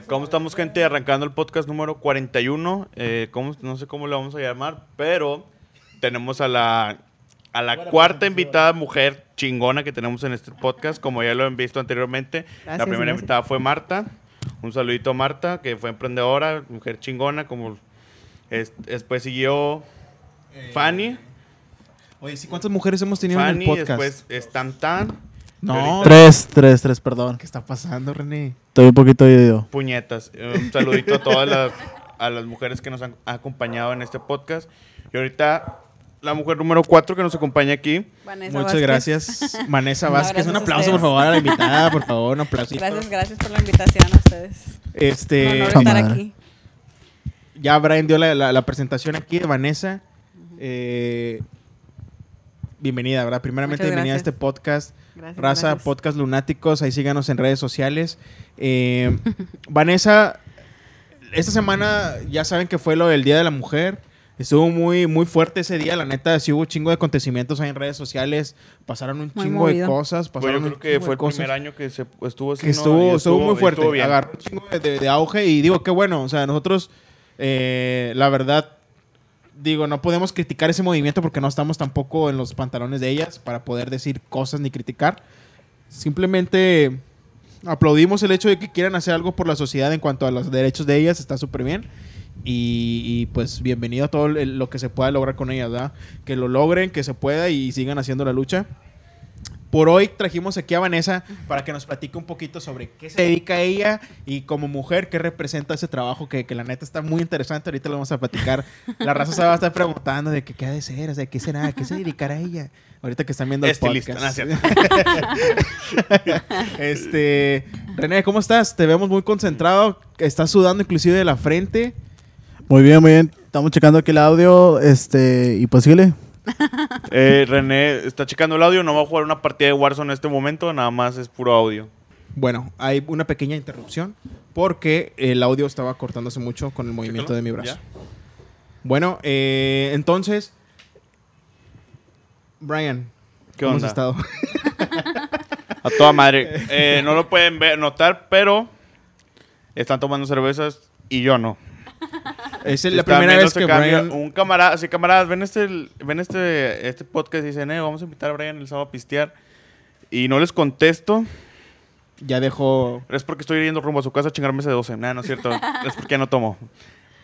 Eh, ¿Cómo estamos, gente? Arrancando el podcast número 41. Eh, ¿cómo- no sé cómo le vamos a llamar, pero tenemos a la, a la cuarta invitada mujer chingona que tenemos en este podcast, como ya lo han visto anteriormente. la Gracias, primera gracias. invitada fue Marta. Un saludito a Marta, que fue emprendedora, mujer chingona, como es- después siguió Fanny. Oye, ¿sí cuántas mujeres hemos tenido Fanny, en el podcast? después es Tan Tan. No. Tres, tres, tres, perdón. ¿Qué está pasando, René? Estoy un poquito dividido. puñetas. Un saludito a todas las, a las mujeres que nos han acompañado en este podcast. Y ahorita la mujer número 4 que nos acompaña aquí. Vanessa Muchas Vázquez. gracias, Vanessa No, Vázquez. gracias Un aplauso, por favor, a la invitada, por favor, un aplausito. Gracias, gracias por la invitación a ustedes. Un Este, honor Esa estar aquí. ya Brian dio la, la- la presentación aquí de Vanessa. Eh, bienvenida, ¿verdad? Primeramente, Muchas bienvenida a este podcast. Gracias, Raza, gracias. Podcast Lunáticos, ahí síganos en redes sociales. Eh, Vanessa, esta semana ya saben que fue lo del Día de la Mujer. Estuvo muy, muy fuerte ese día, la neta, sí hubo un chingo de acontecimientos ahí en redes sociales, pasaron un Muy chingo de cosas, Pues pasaron yo un creo que fue el cosas primer año que se estuvo así. que ¿no? estuvo, estuvo, muy fuerte, estuvo agarró un chingo de, de- de auge y digo, qué bueno, o sea, nosotros, eh, la verdad, digo, no podemos criticar ese movimiento porque no estamos tampoco en los pantalones de ellas para poder decir cosas ni criticar. Simplemente aplaudimos el hecho de que quieran hacer algo por la sociedad en cuanto a los derechos de ellas, está súper bien. Y, pues bienvenido a todo lo que se pueda lograr con ellas, ¿verdad? Que lo logren, que se pueda y sigan haciendo la lucha. Por hoy trajimos aquí a Vanessa para que nos platique un poquito sobre qué se dedica ella y como mujer qué representa ese trabajo que, que la neta está muy interesante. Ahorita lo vamos a platicar. La raza se va a estar preguntando de que, qué ha de ser, o sea, qué será, qué se dedicará ella. Ahorita que están viendo el Estilista, podcast. no, es este, René, ¿cómo estás? Te vemos muy concentrado. Estás sudando inclusive de la frente. Muy bien, muy bien. Estamos checando aquí el audio. Este, y pues síguele. Eh, René está checando el audio, no va a jugar una partida de Warzone en este momento, nada más es puro audio. Bueno, hay una pequeña interrupción porque el audio estaba cortándose mucho con el movimiento Chécalo, de mi brazo. ¿ya? Bueno, eh, entonces, Brian, ¿Qué ¿cómo onda? has estado? A toda madre. Eh, no lo pueden ver, notar, pero están tomando cervezas y yo no. Es la primera viendo vez que cambio, Brian... Un camarada, sí, camaradas, ven este, ven este, este podcast y dicen, eh, vamos a invitar a Brian el sábado a pistear. Y no les contesto, Ya dejó es porque estoy yendo rumbo a su casa a chingarme ese 12. Nah, no es cierto, es porque ya no tomo.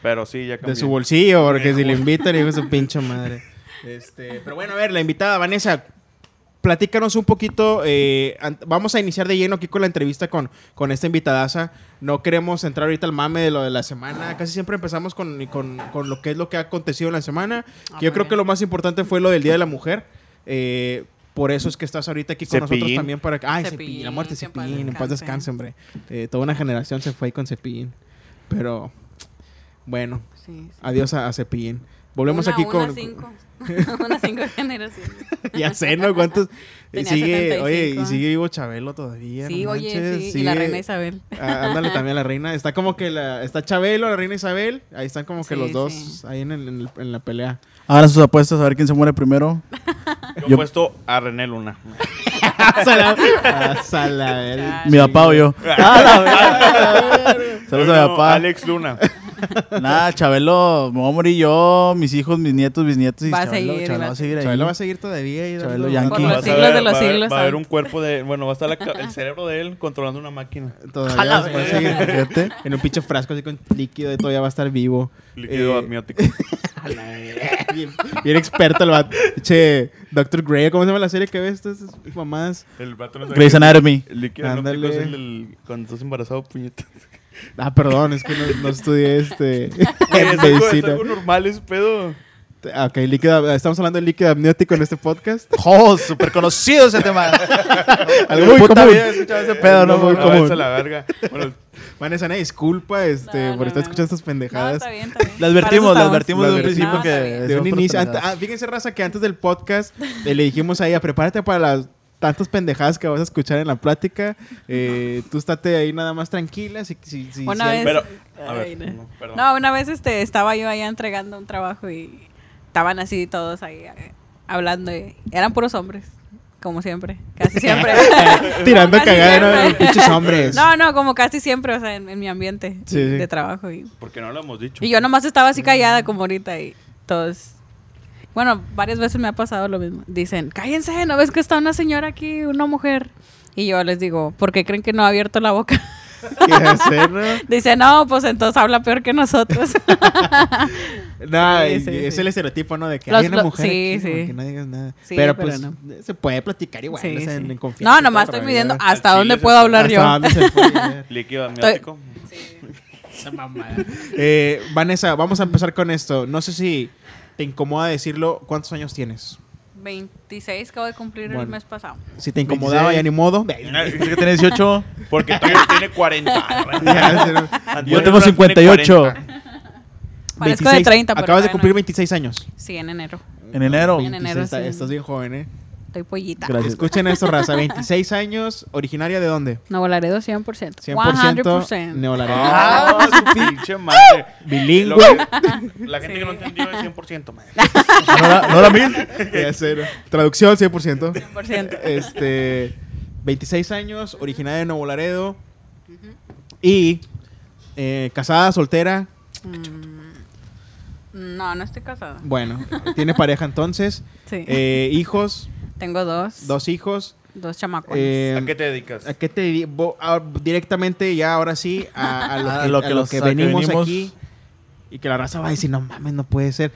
Pero sí, ya cambié. de su bolsillo, porque si le invitan, hijo de su pinche madre. Este, pero bueno, a ver, la invitada, Vanessa, platícanos un poquito. eh, vamos a iniciar de lleno aquí con la entrevista con, con esta invitadaza. No queremos entrar ahorita al mame de lo de la semana. Casi siempre empezamos con, con- con lo que es lo que ha acontecido en la semana. Ah, que yo creo que lo más importante fue lo del Día de la Mujer. Eh, por eso es que estás ahorita aquí con nosotros también para... Ay, Cepillín, Cepillín, la muerte de que en paz Cepillín. En paz descanse. descanse, hombre. Eh, toda una generación se fue ahí con Cepillín. Pero, bueno, Sí, sí. Adiós a, a Cepillín. Volvemos Una- aquí una con. cinco. una cinco generaciones. ya sé, ¿no? ¿Cuántos? y sigue, 75. oye, y sigue vivo Chabelo todavía. Sí, no oye, manches, sí. Y la reina Isabel. Ah, ándale también la reina. Está como que la. Está Chabelo, la reina Isabel. Ahí están como que Sí, los dos sí. ahí en, el- en el- en la pelea. Hagan sus apuestas a ver quién se muere primero. Yo he puesto a René Luna. A Mi papá o yo. Saludos a mi papá. Alex Luna. Nada, Chabelo, me voy a morir yo, mis hijos, mis nietos, bisnietos. Y Va a Chabelo, seguir, Chabelo va a seguir ahí. Chabelo va a seguir todavía. ahí Chabelo Yankee. Por los siglos ver- de los va a haber- siglos, Va a haber ¿sabes? un cuerpo de. Bueno, va a estar la el cerebro de él controlando una máquina. Todavía va a seguir Fíjate. en un pinche frasco así con líquido y todavía va a estar vivo. Líquido Eh, amniótico. bien, bien experto el vato. Che, Dr. Grey, ¿cómo se llama la serie que ves? Estas mamás. El vato no sabe Grey's Anatomy. El líquido Ándale. amniótico es el, el- cuando estás embarazado, puñetas. Ah, perdón, es que no, no estudié este Güey, es, algo, es medicina. algo normal, es pedo. Ah, Ok, líquido, estamos hablando de líquido amniótico en este podcast. ¡Oh! Súper conocido ese tema. Algo muy común. he escuchado ese pedo, no, muy Ah, común. la verga. Bueno, Vanessa, una disculpa este, No, por no, estar no. escuchando estas No, pendejadas. está bien, está bien. Le advertimos, eso advertimos desde un principio No, que... de un inicio. ah, fíjense, Raza, que antes del podcast eh, le dijimos a ella, prepárate para las tantas pendejadas que vas a escuchar en la plática. Eh, tú estate ahí nada más tranquila. Si, si, si- Una si vez- pero. A Ay, ver, no. no, perdón. No, una vez este, estaba yo allá entregando un trabajo y estaban así todos ahí eh, hablando. y eran puros hombres. como siempre, casi siempre. Tirando cagada. Pinches hombres. No, no, como casi siempre, o sea, en, en mi ambiente Sí, sí. de trabajo. Y, Porque no lo hemos dicho. y yo nomás estaba así callada como ahorita y todos... Bueno, varias veces me ha pasado lo mismo. Dicen, cállense, ¿no ves que está una señora aquí, una mujer? Y yo les digo, ¿por qué creen que no ha abierto la boca? ¿Qué hacer, no? Dice, no, pues entonces habla peor que nosotros. No, Sí, sí, es sí. el estereotipo, ¿no? De que Los- hay una mujer sí, aquí, que no digas nada. Sí, pero pero pues no. se puede platicar igual, Sí, o sea, sí. en confianza. No, nomás estoy midiendo hasta dónde puedo hablar ¿Hasta yo. dónde se puede llegar? Líquido amniótico. Eh, Vanessa, vamos a empezar con esto. No sé si te incomoda decirlo. ¿Cuántos años tienes? 26 acabo de cumplir el Bueno. mes pasado. Si te incomodaba, 26. ya ni modo. Dice que tiene 18. Porque tiene 40. Ya, sí, no. Yo tengo Durán tiene 58. 40. Parezco de 30, pero Acabas de cumplir no. 26 años. Sí, en enero. En enero. En enero, Está- sí. Estás bien joven, ¿eh? Estoy pollita. Gracias. Escuchen esto, raza. 26 años, originaria de dónde? Nuevo Laredo 100%. 100% 100%. neolaredo. Ah, su pinche madre. Bilingüe. Que- la gente que no Sí. entendió es 100%, madre. ¿No era, no era mil? Ya ¿no? Traducción 100%. 100%. Este, 26 años, originaria de Nuevo Laredo. Y eh, casada, soltera. No, no estoy casada. Bueno, tiene pareja entonces. Sí. Eh, hijos, Tengo dos. dos hijos. Dos chamacos. Eh, ¿A qué te dedicas? ¿A qué te a- directamente ya ahora sí a, a lo, A que, lo a lo los- que a que venimos, venimos. aquí y que la raza va a decir no mames no puede ser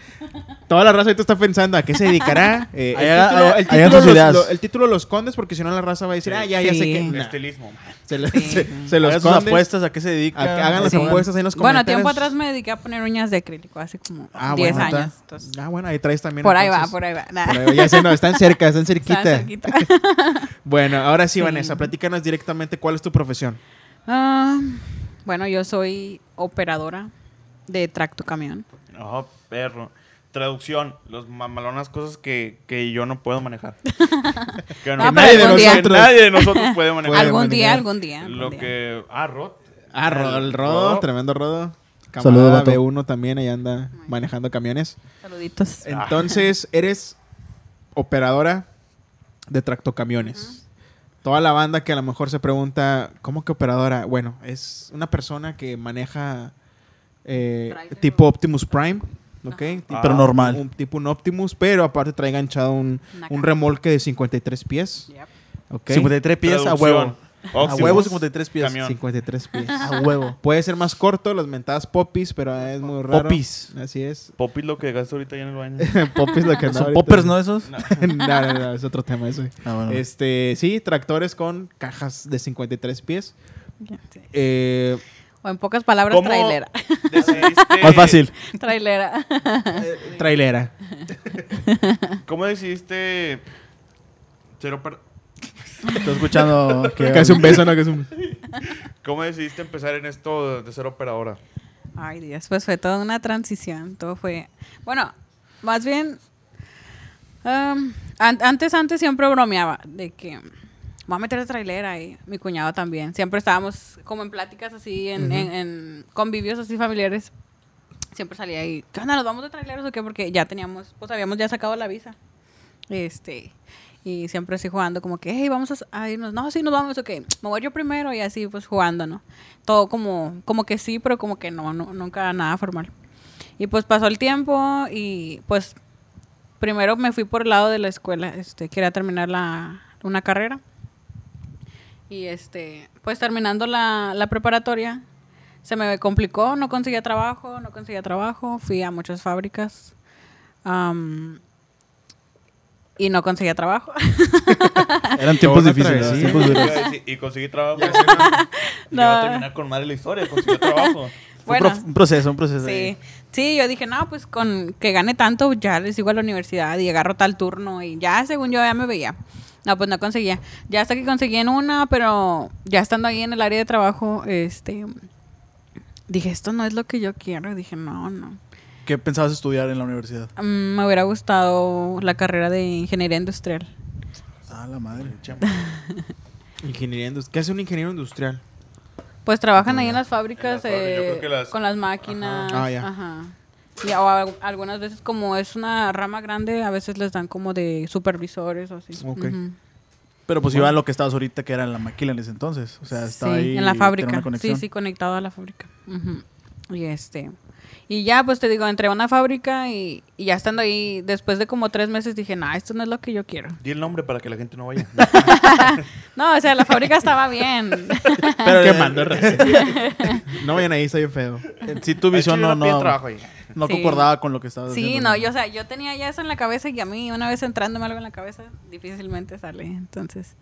toda la raza ahorita está pensando a qué se dedicará Eh, el, título, el, los, lo- el título escondes porque si no la raza va a decir ah ya ya sé que nah, Estilismo. se, lo- Sí. se, se lo Hagan sus escondes apuestas, ¿a qué se dedica? que hagan las Sí. apuestas ahí en los bueno, comentarios tiempo atrás me dediqué a poner uñas de acrílico, hace como Ah, 10 bueno, años. entonces, ah bueno ahí traes también por ahí va, por ahí va. Nah. Por ahí va. ya sé no están cerca están cerquita bueno ahora sí, Sí. Vanessa platícanos directamente cuál es tu profesión Ah, bueno, yo soy operadora de tractocamión. No, perro. Traducción. Los mamalonas cosas que, que yo no puedo manejar. que No, nadie de nosotros. nadie de nosotros puede manejar. Puede algún manejar. día, algún día. algún Lo día. que... Ah, Rod. Ah, Ro- el Rodo, tremendo Rodo. Saludos, vato. B1 también, ahí anda manejando camiones. Saluditos. Entonces, eres operadora de tractocamiones. Toda la banda que a lo mejor se pregunta, ¿cómo que operadora? Bueno, es una persona que maneja eh, tipo Optimus Prime, ¿ok? Tipo- Ah. Pero normal. Un, tipo un Optimus, pero aparte trae enganchado un, un remolque de 53 pies, Yep. ¿ok? 53 pies a huevo. A huevo 53 pies. Camión. 53 pies. A huevo. Puede ser más corto, las mentadas popis, pero es muy raro. Popis. Así es. Poppy lo que gasto ahorita ya en el baño. popis lo que anda Son ahorita. poppers, ¿no? Esos. no, no, no, es otro tema eso. Ah, bueno. Este, sí, tractores con cajas de 53 pies. Sí. Eh, O en pocas palabras, ¿Cómo trailera. decidiste- Más fácil. trailera. trailera. ¿Cómo decidiste ser oper- Estoy escuchando que... Casi un beso, ¿no? Que es un... ¿Cómo decidiste empezar en esto de ser operadora? Ay, Dios, pues fue toda una transición. Todo fue. Bueno, más bien. um, an- antes, antes siempre bromeaba de que voy a meter a trailera y mi cuñado también. Siempre estábamos como en pláticas así, en, en- en convivios así familiares. Siempre salía ahí, ¿qué onda? ¿Nos vamos de traileros o qué? Porque ya teníamos, pues habíamos ya sacado la visa. Este. Y siempre así jugando como que, hey, vamos a, a irnos. No, sí, nos vamos, ok. Me voy yo primero y así pues jugando, ¿no? Todo como, como que sí, pero como que no, no, nunca nada formal. Y pues pasó el tiempo y pues primero me fui por el lado de la escuela. Este, quería terminar la, una carrera. Y este, pues terminando la, la preparatoria, se me complicó, no conseguía trabajo, no conseguía trabajo. Fui a muchas fábricas. am, y no conseguía trabajo. Eran tiempos difíciles. travesía. tiempos. Iba decir, Y conseguí trabajo. No. No. a terminar con madre la historia, consiguió trabajo. Fue un Bueno. un proceso, un proceso. Sí, ahí. sí, yo dije, no, pues con que gane tanto, ya les sigo a la universidad y agarro tal turno y ya, según yo, ya me veía. No, pues no conseguía. Ya hasta que conseguí en una, pero ya estando ahí en el área de trabajo, este, dije, esto no es lo que yo quiero. Dije, no, no. ¿Qué pensabas estudiar en la universidad? Mm, me hubiera gustado la carrera de ingeniería industrial. Ah, la madre. Ingeniería industrial. ¿Qué hace un ingeniero industrial? Pues trabajan ahí en las fábricas En las fábricas, yo eh, las- con las máquinas. Ajá. Ah, ya. Ajá. Y a- o a- algunas veces como es una rama grande, a veces les dan como de supervisores o así. Ok. Ujú. Pero pues iba a lo que estabas ahorita, que era en la maquila en ese entonces. O sea, estaba sí, ahí. en la fábrica. Sí, sí, conectado a la fábrica. Ujú. Y este. Y ya, pues te digo, entré a una fábrica y, y ya estando ahí, después de como tres meses dije, no, esto no es lo que yo quiero. Di el nombre para que la gente no vaya. No, o sea, la fábrica estaba bien. Pero Quemando. No vayan ahí, está bien feo. sí tu visión no, no, trabajo ahí. No Sí. concordaba con lo que estabas Sí, haciendo. no, yo, o sea, yo tenía ya eso en la cabeza y a mí una vez entrándome algo en la cabeza, difícilmente sale. Entonces,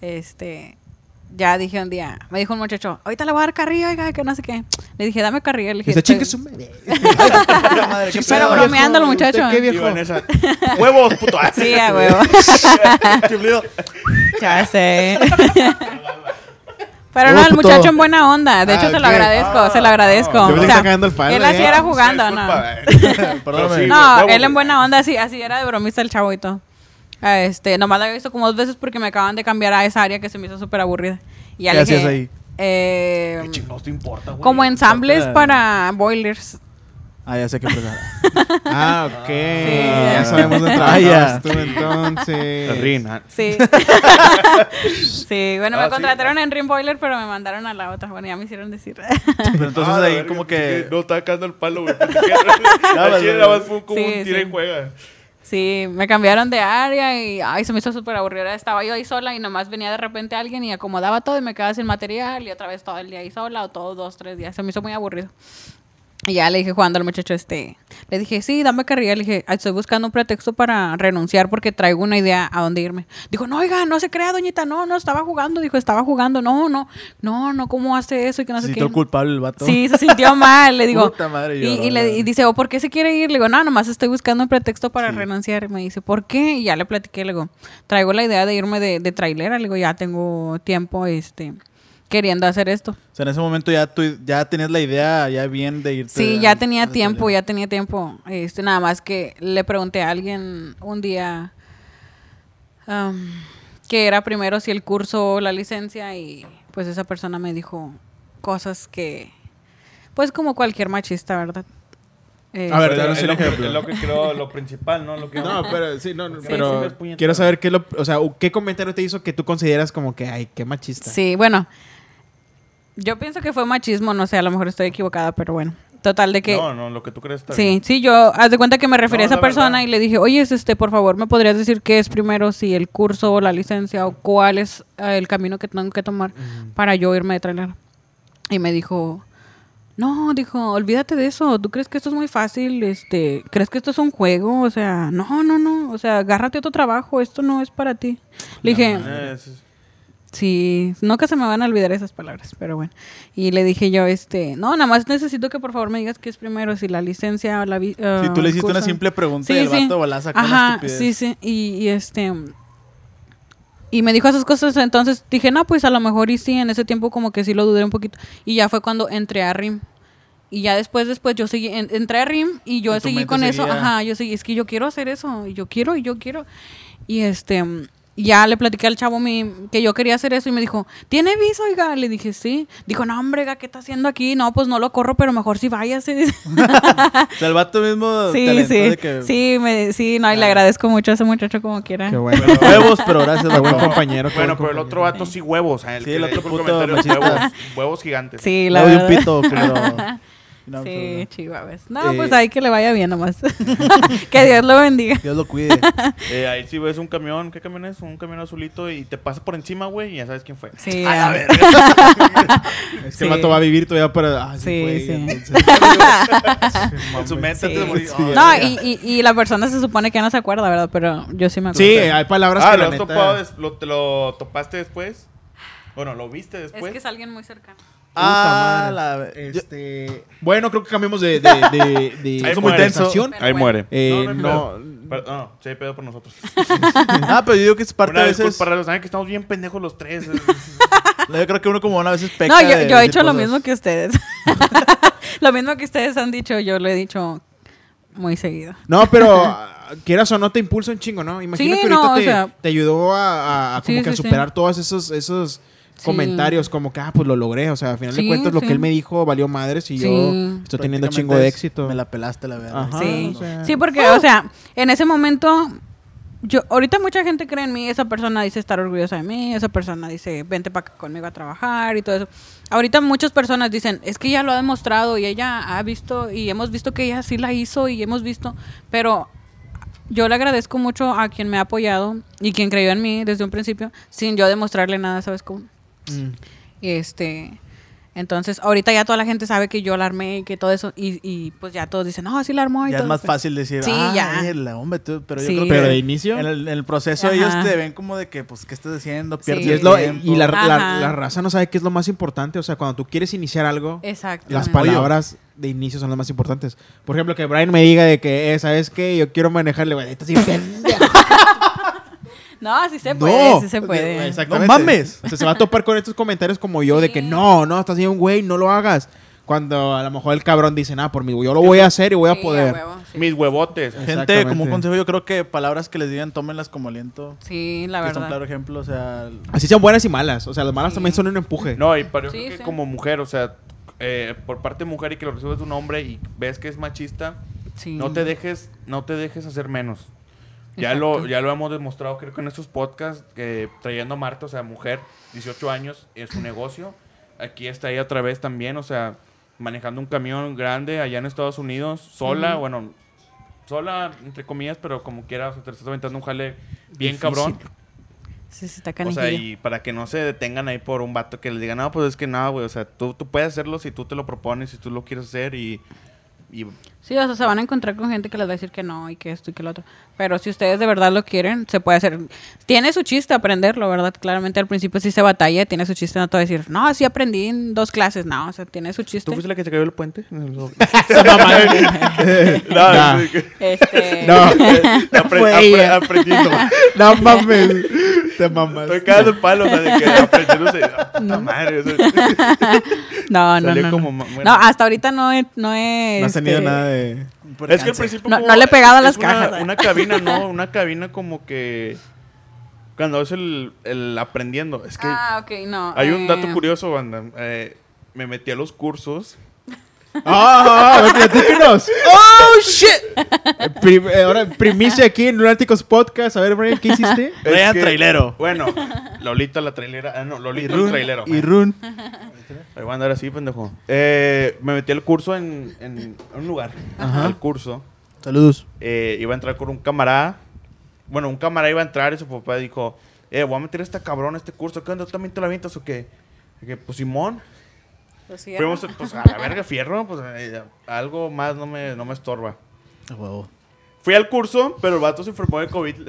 este, ya dije un día, me dijo un muchacho, ahorita le voy a dar carrilla, oiga, que no sé qué. Le dije, dame carrilla. Le dije, Dice, chingue "Estoy-". su madre. Puta madre, qué Pero bromeando el muchacho. ¿Usted qué viejo? Huevos, puto. Sí, a huevo. Ya sé. Pero no, el muchacho en buena onda. De hecho, Ah, se lo agradezco, se lo agradezco. O sea, él así ya. era jugando, ¿no? Perdóname. No, él en buena onda, así, así era de bromista el chavo y todo. Ah, Este, nomás lo había visto como dos veces porque me acaban de cambiar a esa área que se me hizo súper aburrida. Y ya ¿Qué le hacías dije, ahí? eh, ¿Qué chingados te importa, güey? como ensambles Ah. para boilers. Ah, ya sé qué empezar. Ah, ok. Sí. Ya sabemos dónde Ah, ya. trabajabas tú entonces. Rina. Sí. sí, bueno, Ah, me sí. contrataron en Rim Boiler, pero me mandaron a la otra. Bueno, ya me hicieron decir. Pero entonces Ah, ahí verga, como pensé que... No, estaba cagando el palo, güey. Que nada más fue como Sí, un tira sí. y juega. Sí, me cambiaron de área y ay, se me hizo súper aburrida. Estaba yo ahí sola y nomás venía de repente alguien y acomodaba todo y me quedaba sin material y otra vez todo el día ahí sola o todos dos, tres días. Se me hizo muy aburrido. Y ya le dije jugando al muchacho este, le dije, sí, dame carrilla. Le dije, "Ay, estoy buscando un pretexto para renunciar porque traigo una idea a dónde irme. Dijo, no, oiga, no se crea, doñita, no, no, estaba jugando. Dijo, estaba jugando, no, no, no, no, ¿cómo hace eso? Y que no Se sé sintió qué. culpable el vato. Sí, se sintió mal, le digo. Puta madre, y, y le, y dice, ¿o por qué se quiere ir? Le digo, no, nomás estoy buscando un pretexto para renunciar. Me dice, ¿por qué? Y ya le platiqué, le digo, traigo la idea de irme de, de trailera. Le digo, ya tengo tiempo, este, queriendo hacer esto. O sea, en ese momento ya tú ya tenías la idea ya bien de irte. Sí, a- ya tenía a- tiempo, ya tenía tiempo. Este, nada más que le pregunté a alguien un día am, que era primero si el curso o la licencia y pues esa persona me dijo cosas que, pues como cualquier machista, ¿verdad? Eh, A ver, Pero danos es un lo que- ejemplo. es lo que creo, lo principal, ¿no? Lo que No, pero sí, no, no, Sí, pero sí, quiero saber qué lo, o sea, qué comentario te hizo que tú consideras como que, ay, qué machista. Sí, bueno, yo pienso que fue machismo, no sé, a lo mejor estoy equivocada, pero bueno. Total de que... No, no, lo que tú crees está Sí, bien. sí, yo, haz de cuenta que me referí No, a esa persona verdad. y le dije, oye, este, por favor, ¿me podrías decir qué es primero, si el curso o la licencia o cuál es eh, el camino que tengo que tomar para yo irme de trailer? Y me dijo, no, dijo, olvídate de eso, ¿tú crees que esto es muy fácil? Este, ¿crees que esto es un juego? O sea, no, no, no, o sea, agárrate otro trabajo, esto no es para ti. Le dije, es- Sí, nunca se me van a olvidar esas palabras, pero bueno. Y le dije yo, este, no, nada más necesito que por favor me digas qué es primero, si la licencia o la Si ah, tú le hiciste una simple pregunta Sí, y el sí. vato una Ajá, sí, sí. Y, y, este. Y me dijo esas cosas, entonces dije, no, pues a lo mejor y sí, en ese tiempo como que sí lo dudé un poquito. Y ya fue cuando entré a RIM. Y ya después, después yo seguí, en- entré a RIM y yo seguí con eso. Ajá, yo seguí, es que yo quiero hacer eso, y yo quiero, y yo quiero. Y este, ya le platiqué al chavo mi, que yo quería hacer eso y me dijo, ¿tiene visa, oiga? Le dije, sí. Dijo, no, hombre, ¿qué está haciendo aquí? No, pues no lo corro, pero mejor si váyase. O sea, el vato mismo Sí, sí. de que... Sí, me, sí, no, y le agradezco mucho a ese muchacho como quiera. Qué bueno. Huevos, pero gracias, Qué buen compañero. qué Bueno, buen pero el otro vato sí huevos. ¿eh? El Sí, que el otro puto huevos, huevos gigantes. Sí, la un verdad. pito, pero... No, Sí, pero- chihuahuas. No, Eh, pues ahí que le vaya bien nomás. que Dios lo bendiga. Dios lo cuide. Eh, ahí sí ves un camión, ¿qué camión es? Un camión azulito y te pasa por encima, güey, y ya sabes quién fue. Sí, A verga. Este Sí. vato va a vivir todavía para. Ah, sí, Sí, fue, sí. entonces. En su mente Sí. antes de morir. Sí. Ah, No, y, y, y la persona se supone que no se acuerda, ¿verdad? Pero yo sí me acuerdo. Sí, hay palabras Ah, que ¿lo la has neta... topado? lo, ¿Te lo topaste después? Bueno, ¿lo viste Es después? que es alguien muy cercano. Ah, madre. la... yo- Este... Bueno, creo que cambiamos de, de, de, de Ahí muere. Ahí muere. Eh, no, no, no, Pero- no, sí hay pedo por nosotros. Ah, pero yo digo que es parte Una a vez veces... para los saben que estamos bien pendejos los tres. Yo creo que uno como una veces peca No, yo, de yo he hecho lo cosas. mismo que ustedes. lo mismo que ustedes han dicho, yo lo he dicho muy seguido. no, pero ah, quieras o no te impulsa un chingo, ¿no? Imagino Sí, que ahorita no, o te, sea- te ayudó a, a- a como Sí, que a sí, sí. superar todos esos, esos Sí. comentarios, como que, ah, pues lo logré. O sea, al final de Sí, cuentas, lo que él me dijo valió madres y Sí. yo estoy teniendo chingo de éxito. Me la pelaste, la verdad. Ajá. Sí, o sea- sí, porque, o sea, en ese momento yo, ahorita mucha gente cree en mí, esa persona dice estar orgullosa de mí, esa persona dice, vente para acá conmigo a trabajar y todo eso. Ahorita muchas personas dicen, es que ella lo ha demostrado y ella ha visto y hemos visto que ella sí la hizo y hemos visto, pero yo le agradezco mucho a quien me ha apoyado y quien creyó en mí desde un principio, sin yo demostrarle nada, ¿sabes cómo? Mm. Este, entonces, ahorita ya toda la gente sabe que yo la armé y que todo eso, y, y pues ya todos dicen, no, sí la armó y Ya es todo, más pero- fácil decir, Sí, ah, ya. la hombre, tú- pero yo Sí. creo que Pero de inicio. en el, en el proceso Ajá. ellos te ven como de que, pues, ¿qué estás haciendo? Sí. Pierdes Y, es lo- tiempo. y la, la- la raza no sabe qué es lo más importante. O sea, cuando tú quieres iniciar algo, Exacto. las palabras de inicio son las más importantes. Por ejemplo, que Brian me diga de que, eh, ¿sabes qué? Yo quiero manejarle, güey, estás. No, sí se puede, No. sí se puede. Exactamente. No mames. O sea, se va a topar con estos comentarios como yo de que no, no, estás bien, güey, no lo hagas. Cuando a lo mejor el cabrón dice, nada, por mí, yo lo voy a hacer y voy a Sí, poder. huevo, sí. Mis huevotes. Gente, como un consejo, yo creo que palabras que les digan, tómenlas como aliento. Sí, la Que es un verdad. claro ejemplo, o sea... Así sean buenas y malas. O sea, las malas Sí. también son un empuje. No, y para yo Sí, creo que sí. como mujer, o sea, eh, por parte de mujer y que lo recibes de un hombre y ves que es machista, Sí. no te dejes, no te dejes hacer menos. Ya Exacto. lo, ya lo hemos demostrado, creo que en estos podcasts, que trayendo a Marta, o sea, mujer, 18 años, es su negocio. Aquí está ella otra vez también, o sea, manejando un camión grande allá en Estados Unidos, sola, Ujú. bueno, sola, entre comillas, pero como quiera, o sea, te estás aventando un jale bien Difícil. cabrón. Sí, sí, está O canijillo. sea, y para que no se detengan ahí por un vato que les diga, no, pues es que nada, güey. O sea, tú, tú puedes hacerlo si tú te lo propones, si tú lo quieres hacer y. y Sí, o sea, se van a encontrar con gente que les va a decir que no y que esto y que lo otro. Pero si ustedes de verdad lo quieren, se puede hacer. Tiene su chiste aprenderlo, ¿verdad? Claramente al principio sí se batalla, tiene su chiste, no te va a decir, no, sí aprendí en dos clases, no, o sea, tiene su chiste. ¿Tú fuiste la que se cayó el puente? no, es que- Este, No. apre- Fue apre- ella. aprendiendo. No mames. Te mamas. Estoy cagando el palo, o sea, de que aprendiendo se. ah, puta madre, o sea, no, no, no. como no. bueno. No, hasta ahorita no he... No, he, No has tenido este, nada de. Por Es que al principio. No- como- no le he pegado a es las una- cajas. Una cabina, no, una cabina como que. Cuando es el, el aprendiendo. Es que. Ah, ok, no. Hay un eh, dato curioso, banda. Eh, me metí a los cursos. ¡Ah! ah! ¡Oh, shit! Prim- eh, ahora, primicia aquí en Lunáticos Podcast. A ver, Brian, ¿qué hiciste? Es Brian que- Trailero. Bueno, Lolita la trailera. Ah, no, Y Lolita el trailero. Y Run. Ahí voy a andar así, pendejo. Eh, me metí al curso en, en un lugar. Ajá. Al curso. Saludos. Eh, iba a entrar con un camarada. Bueno, un camarada iba a entrar y su papá dijo: Eh, voy a meter a esta cabrón a este curso. ¿Qué onda? ¿Tú también te la avientas o qué? Y que, pues Simón. pues sí, Fuimos pues, a la verga fierro. Pues eh, algo más no me, no me estorba. A huevo. Fui al curso, pero el vato se enfermó de COVID.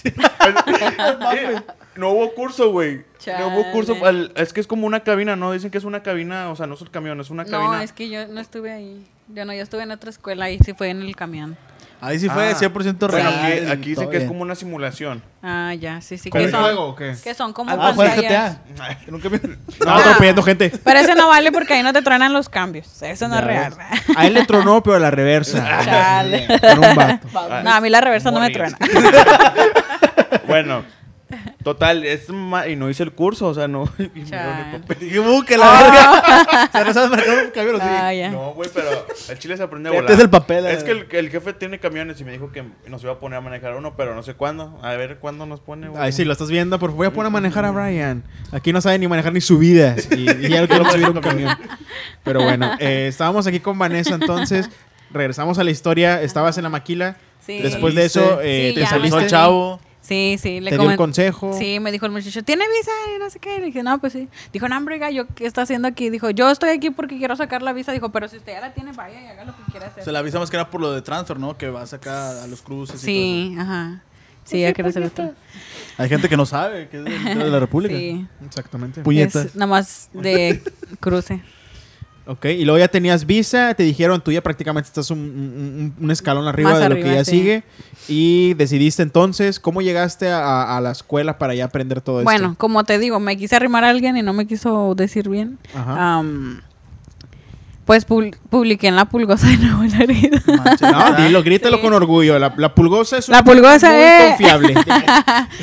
No hubo curso, güey. No hubo curso. Al- es que es como una cabina, ¿no? Dicen que es una cabina, o sea, no es el camión, es una No, cabina. es que yo no estuve ahí. Yo no, yo estuve en otra escuela y sí fue en el camión. Ahí sí fue Ah. 100% Bueno, real. aquí, y aquí dicen que es como una simulación. Ah, ya, sí, sí. ¿Como Que un son, juego o qué? que son como Ah, pantallas. GTA. Nunca vi- No, atropellando gente. Pero ese no vale porque ahí no te truenan los cambios. Eso no Ya es real. A él le tronó, pero a la reversa. Chale. Con un vato. No, a mí la reversa no me truena. Bueno, total, es y no hice el curso, o sea, no. y me el. Dije, "Uh, que la verga. O sea, no sabes manejar un camión. Ah, ya. No, güey, pero el chile se aprende a Este volar. es el papel, Es eh. que el, el jefe tiene camiones y me dijo que nos iba a poner a manejar uno, pero no sé cuándo. A ver cuándo nos pone. güey. Ay, sí, lo estás viendo, pero voy a poner a manejar a Brian. Aquí no sabe ni manejar ni su vida. Y, y ya lo quiero subir un camión. Pero bueno, eh, estábamos aquí con Vanessa entonces. Regresamos a la historia. Estabas en la maquila. Sí. Después de eso, eh, Sí, te ya. Saliste chavo. Sí, sí. Le Te dio comen- consejo. Sí, me dijo el muchacho, ¿tiene visa? Y no sé qué. Le dije, no, pues sí. Dijo, no, hombre, yo, ¿qué está haciendo aquí? Dijo, yo estoy aquí porque quiero sacar la visa. Dijo, pero si usted ya la tiene, vaya y haga lo que quiera hacer. Se la avisa más que nada por lo de transfer, ¿no? Que vas acá a los cruces y Sí, ajá. Sí, ya quiero hacer esto. todo. Hay gente que no sabe que es de, la República. Sí. Exactamente. Puñetas. Nada más de cruce. Ok, y luego ya tenías visa, te dijeron, tú ya prácticamente estás un, un- un escalón arriba Más de lo que ya sí. sigue. Y decidiste entonces, ¿cómo llegaste a, a la escuela para ya aprender todo Bueno, como te digo, me quise arrimar a alguien y no me quiso decir bien. esto? Ajá. Am, pues publiqué en la pulgosa de Nuevo Laredo. No, dilo, grítalo Sí. con orgullo. La, la pulgosa es La un- pulgosa muy es- confiable.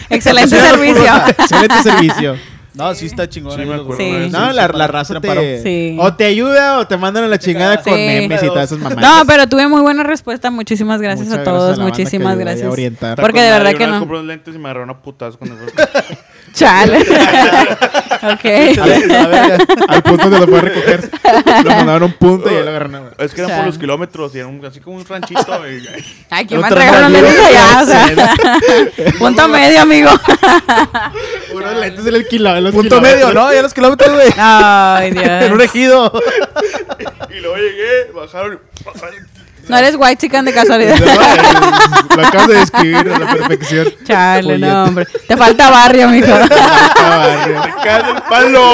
Excelente servicio. Pulgosa, Excelente servicio. No, sí está chingón. Sí, me acuerdo Sí. No, la, la sí, raza te... Sí. O te ayuda o te mandan a la chingada con memes y todas esas mamás. No, pero tuve muy buena respuesta. Muchísimas gracias Muchas a gracias todos. a la banda que muchísimas gracias. Porque de verdad que una no. compré unos lentes y me agarraron a putazos con el Chale. ok. A ver, Al punto donde lo puede recoger. Lo mandaron a un punto y ya lo agarraron. Es que eran Chale. por los kilómetros y era un- así como un ranchito. y- Ay, ¿quién va a entregar allá? O sea, punto medio, amigo. Unos lentes alquilado. los Punto kilómetros. medio, ¿no? Ya los kilómetros, güey. Ay, En un Dios. ejido. y luego llegué, bajaron. bajaron. No eres white chicken de casualidad. el- Lo acabas de describir a la perfección. Chale, no, hombre. Te falta barrio, mijo. Falta barrio. ¡Me cae el palo!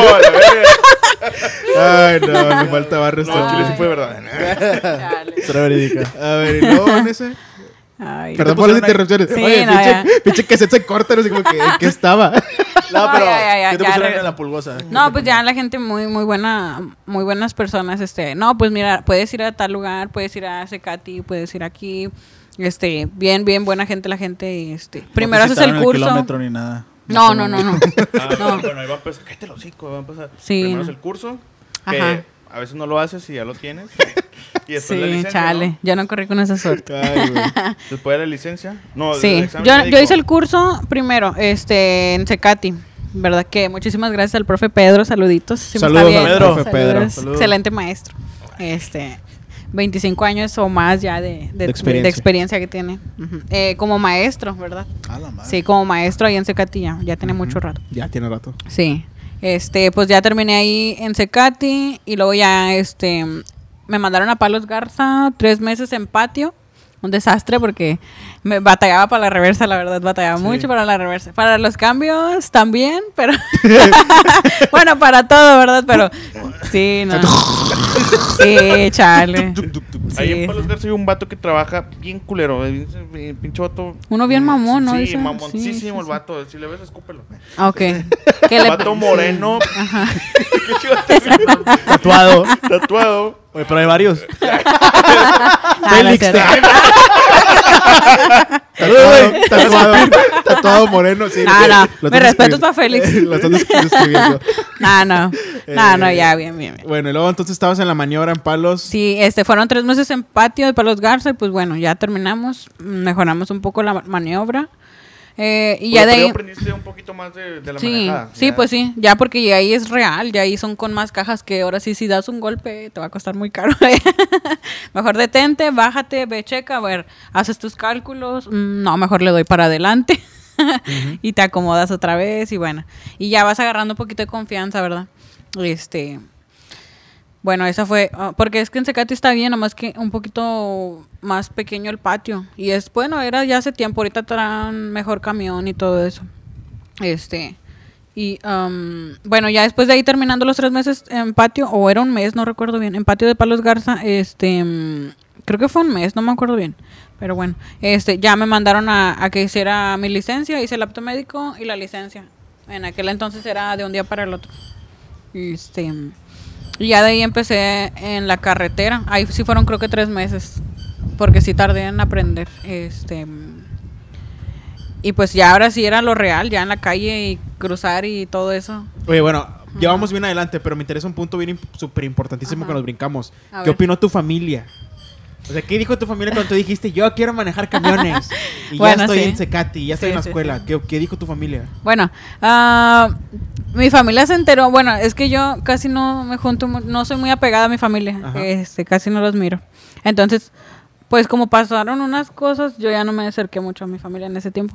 Ay, no, le falta barrio. No, esta- Chile sí fue verdad. Chale. Verídica. A ver, y luego en ese. Ay, Perdón por las interrupciones. Sí, Oye, no, pinche, pinche cassette se corta, no sé como que, ¿en qué estaba? No, No, pero. ya, ya, ya, ¿Qué te ya, pusieron en la pulgosa? No, pues ya la gente muy, muy buena, muy buenas personas, este, no, pues mira, puedes ir a tal lugar, puedes ir a Secati, puedes ir aquí, este, bien, bien buena gente la gente, y este, primero no te haces el curso. kilómetro ni nada. No, no, no, no. Ah, No. Bueno, ahí va a empezar. Cállate los hocico, va a empezar. Sí. Primero es el curso, que Ajá. a veces no lo haces y ya lo tienes. Y después la Sí, licencia. chale, ¿no? yo no corrí con esa suerte. Ay. Después de la licencia. No, Sí, yo, yo hice el curso primero, este, en Secati. ¿Verdad que? Muchísimas gracias al profe Pedro, saluditos. si me está Saludos al profe. Pedro. Saludos. Excelente maestro. Este, 25 años o más ya de, de- De experiencia. de experiencia que tiene. Eh, como maestro, ¿verdad? A la madre. Sí, como maestro ahí en Secati ya, ya tiene mucho rato. Ya tiene rato. Sí. Este, pues ya terminé ahí en Secati y luego ya, este, me mandaron a Palos Garza tres meses en patio. Un desastre porque me batallaba para la reversa, la verdad, batallaba mucho para la reversa. Para los cambios también, pero... bueno, para todo, ¿verdad? Pero sí, no. sí, chale. Ahí en Palos Garza hay un vato que trabaja bien culero. eh, Pinche vato. Uno bien mamón, ¿no? Sí, Dice. mamoncísimo Sí, sí, el vato. Si le ves, escúpelo. Ah, Ok. ¿Qué le- Vato moreno. Ajá. Tatuado. Tatuado. Oye, pero hay varios. Ah, Félix. Tatuado, tatuado, tatuado moreno, sí. No, no, estás respeto para Félix. Lo estás des- describiendo. No, no. No, no, Eh, ya, bien, bien, bien. Bueno, y luego entonces estabas en la maniobra en palos. Sí, este, fueron tres meses en patio de Palos Garza y pues bueno, ya terminamos, mejoramos un poco la ma- maniobra. Eh, y ya Pero de ahí... aprendiste un poquito más de, de la Sí, manejada. sí, ya. pues sí, ya porque ya ahí es real, ya ahí son con más cajas que ahora sí, si das un golpe te va a costar muy caro. mejor detente, bájate, ve, checa, a ver, haces tus cálculos, mm, no, mejor le doy para adelante y te acomodas otra vez y bueno, y ya vas agarrando un poquito de confianza, ¿verdad? Este, bueno, esa fue, ah, porque es que en Secati está bien, nomás que un poquito más pequeño el patio. Y es, bueno, era ya hace tiempo, ahorita traen mejor camión y todo eso. Este, y am, bueno, ya después de ahí terminando los tres meses en patio, o era un mes, no recuerdo bien, en patio de Palos Garza, este, mm, creo que fue un mes, no me acuerdo bien. Pero bueno, este, ya me mandaron a, a que hiciera mi licencia, hice el apto médico y la licencia. En aquel entonces era de un día para el otro. Este, y ya de ahí empecé en la carretera. Ahí sí fueron creo que tres meses. Porque sí tardé en aprender. Este y pues ya ahora sí era lo real, ya en la calle y cruzar y todo eso. Oye, bueno, ya vamos bien adelante, pero me interesa un punto bien súper importantísimo que nos brincamos. A ¿Qué ver. opinó tu familia? O sea, ¿qué dijo tu familia cuando tú dijiste, yo quiero manejar camiones? Y Bueno, ya estoy sí. en Secati, ya estoy Sí, en la escuela. sí. ¿Qué, qué dijo tu familia? Bueno, ah, mi familia se enteró. Bueno, es que yo casi no me junto, no soy muy apegada a mi familia. Ajá. Este, casi no los miro. Entonces, pues como pasaron unas cosas, yo ya no me acerqué mucho a mi familia en ese tiempo.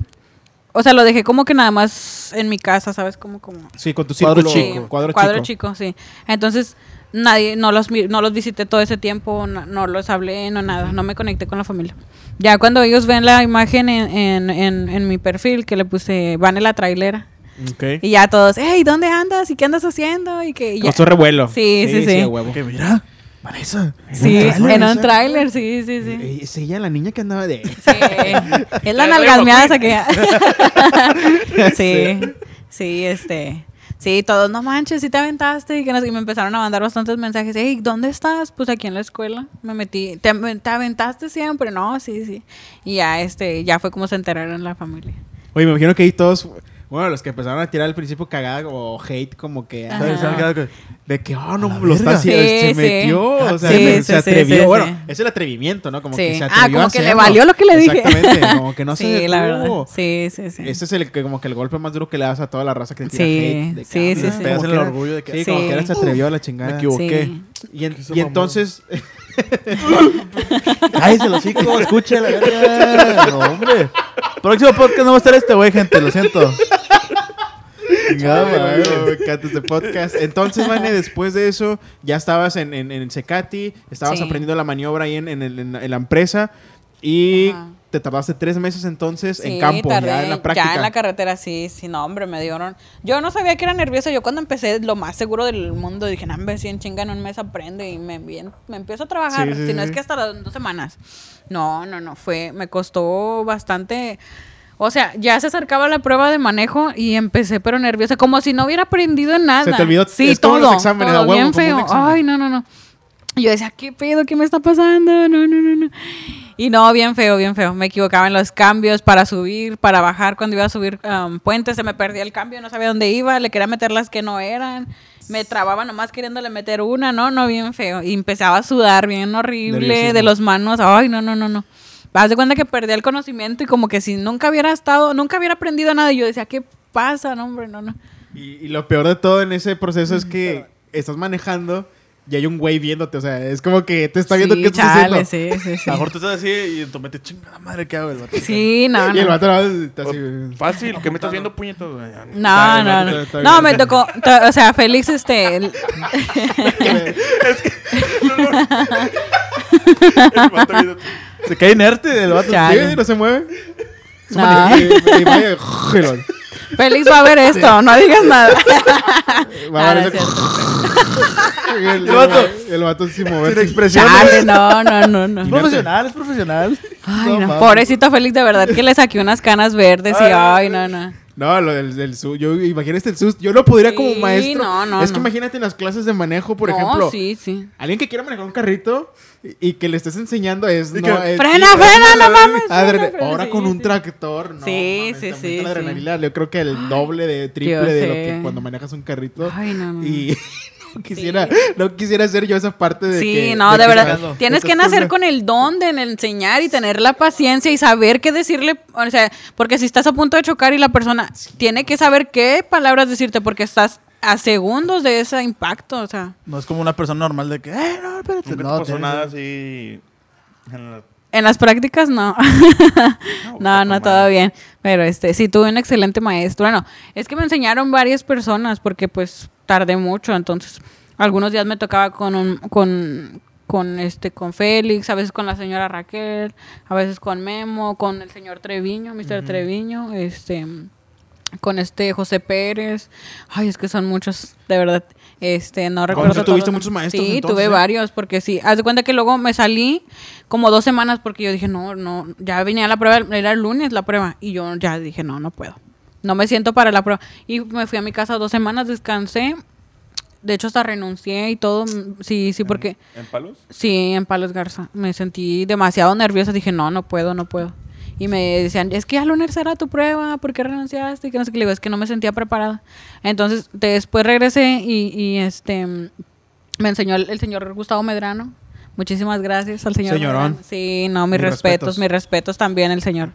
O sea, lo dejé como que nada más en mi casa, ¿sabes? Como, como. Sí, con tu Cuadro círculo. chico. Sí, Cuadro, cuadro chico. chico, sí. Entonces, nadie, no los, no los visité todo ese tiempo, no, no los hablé, no nada, no me conecté con la familia. Ya cuando ellos ven la imagen en, en, en, en mi perfil que le puse, van en la trailera. Ok. Y ya todos, hey, ¿dónde andas? ¿Y qué andas haciendo? Y que y ya. Causó revuelo. Sí, sí, sí. a huevo. Que mira, Vanessa. Sí, ¿En un tráiler sí, sí, sí. Es ella la niña que andaba de... Sí. Es la nalgasmeada esa que Sí. Sí, este. Sí, todos, no manches, si te aventaste. Y, que no sé, y me empezaron a mandar bastantes mensajes. Hey, ¿dónde estás? Pues aquí en la escuela. Me metí. ¿Te, te aventaste siempre? No, sí, sí. Y ya, este, ya fue como se enteraron la familia. Oye, me imagino que ahí todos Bueno, los que empezaron a tirar al principio cagada o hate, como que. ah, de que, oh, no, lo está haciendo. Se metió. O sea, Sí, se, sí, se sí, atrevió. sí, bueno, sí. es el atrevimiento, ¿no? Como Sí. que se Ah, atrevió a como que le valió lo que le dije. Exactamente. Como que no se sí, la verdad. Sí, sí, sí. Ese es el, que, como que el golpe más duro que le das a toda la raza que te tira Sí, hate. de que, sí, ah, sí, sí. como Pegas en que el era- orgullo de que Sí, Sí. como que era se atrevió a la chingada. Me equivoqué. Sí. Y, entonces, Cállese los chicos, escuche la verga. No, hombre. Próximo podcast no va a estar este güey, gente, lo siento. No, me encanta este podcast. Entonces, Vane, después de eso, ya estabas en, en, en Secati, estabas Sí. aprendiendo la maniobra ahí en, en el- en- en la empresa y Ajá. Te tardaste tres meses entonces en Sí, campo, ya tardé, en la práctica. Ya en la carretera, sí, sí, no, hombre, me dieron. Yo no sabía que era nerviosa. Yo cuando empecé, lo más seguro del mundo, dije, no, hombre, si en chinga en un mes aprende y me, bien, me empiezo a trabajar. Sí, sí, si no sí. es que hasta las dos semanas. No, no, no, fue, me costó bastante. O sea, ya se acercaba la prueba de manejo y empecé, pero nerviosa, como si no hubiera aprendido nada. Se te olvidó- sí, es como todo, los exámenes, todo huevo, bien como feo. Ay, no, no, no. Yo decía, ¿qué pedo? ¿Qué me está pasando? No, no, no, no. Y no, bien feo, bien feo. Me equivocaba en los cambios para subir, para bajar. Cuando iba a subir um, puentes se me perdía el cambio, no sabía dónde iba. Le quería meter las que no eran. Me trababa nomás queriéndole meter una, no, no, bien feo. Y empezaba a sudar bien horrible de los manos. Ay, no, no, no, no. Haz de cuenta que perdía el conocimiento y como que si nunca hubiera estado, nunca hubiera aprendido nada. Y yo decía, ¿qué pasa? No, hombre, no, no. Y, y lo peor de todo en ese proceso es que estás manejando y hay un güey viéndote, o sea, es como que te está viendo Sí, qué estás chale, haciendo. sí, sí, sí. A lo mejor tú estás así y en tu mente, chingada madre, ¿qué hago? El vato. Sí, no, Y el no. vato nada más está así. Fácil, ¿qué me estás viendo, puñetos? güey? No, no, no. está No, me tocó, to- o sea, Félix, este, el- El vato viendo- Se cae inerte el vato. Chale. Sí, no se mueve. No. Y- y-. Félix va a ver esto, no digas nada. Va a Ah, ver es ese- cierto. el, El vato. el vato sin Sin moverse. expresión. No, no, no, no. Es profesional, es profesional. Ay, No. Pobrecito Félix, de verdad que le saqué unas canas verdes y ay, no, no. No, lo del, del su- yo imagínate el susto. Yo no podría como Sí, maestro. no, no, es que no. imagínate en las clases de manejo, por No, ejemplo, sí, sí. alguien que quiera manejar un carrito y, y que le estés enseñando es no, que- es- Frena, sí, frena, no mames. Adre- frena, frena, ahora sí, con un sí. tractor, no. Sí, mames, sí, sí, la sí. adrenalina. Yo creo que el doble de triple de lo sé. que cuando manejas un carrito. Ay, no, no. Y no quisiera, no quisiera hacer yo esa parte de Sí, que- no, de, que verdad. estás- Tienes que estás con nacer una- con el don de enseñar y tener la paciencia y saber qué decirle. O sea, porque si estás a punto de chocar y la persona tiene que saber qué palabras decirte porque estás a segundos de ese impacto. O sea, No es como una persona normal de que, eh, no, espérate. Nunca No, te pasó tienes- nada así. en la- en las prácticas no. no, no, todo bien. Pero este, sí tuve un excelente maestro. Bueno, es que me enseñaron varias personas porque pues tardé mucho. Entonces, algunos días me tocaba con un, con, con este, con Félix, a veces con la señora Raquel, a veces con Memo, con el señor Treviño, Mr. Treviño, este, con este José Pérez. Ay, es que son muchos, de verdad. Este, no recuerdo. tuviste muchos maestros, Sí, entonces, tuve ¿eh? varios, porque sí. Haz de cuenta que luego me salí como dos semanas porque yo dije, no, no, ya venía la prueba, era el lunes la prueba. Y yo ya dije, no, no puedo. No me siento para la prueba. Y me fui a mi casa dos semanas, descansé. De hecho, hasta renuncié y todo. Mm, Sí, sí, porque... ¿En palos? Sí, en Palos Garza. Me sentí demasiado nerviosa. Dije, no, no puedo, no puedo. Y me decían, es que ya lunes era tu prueba, ¿por qué renunciaste? Y que no sé qué. Le digo, es que no me sentía preparada. Entonces, después regresé y, y, este me enseñó el, el señor Gustavo Medrano. Muchísimas gracias al señor. Señorón. Sí, no, mis, Mis respetos, respetos. mis respetos también el señor.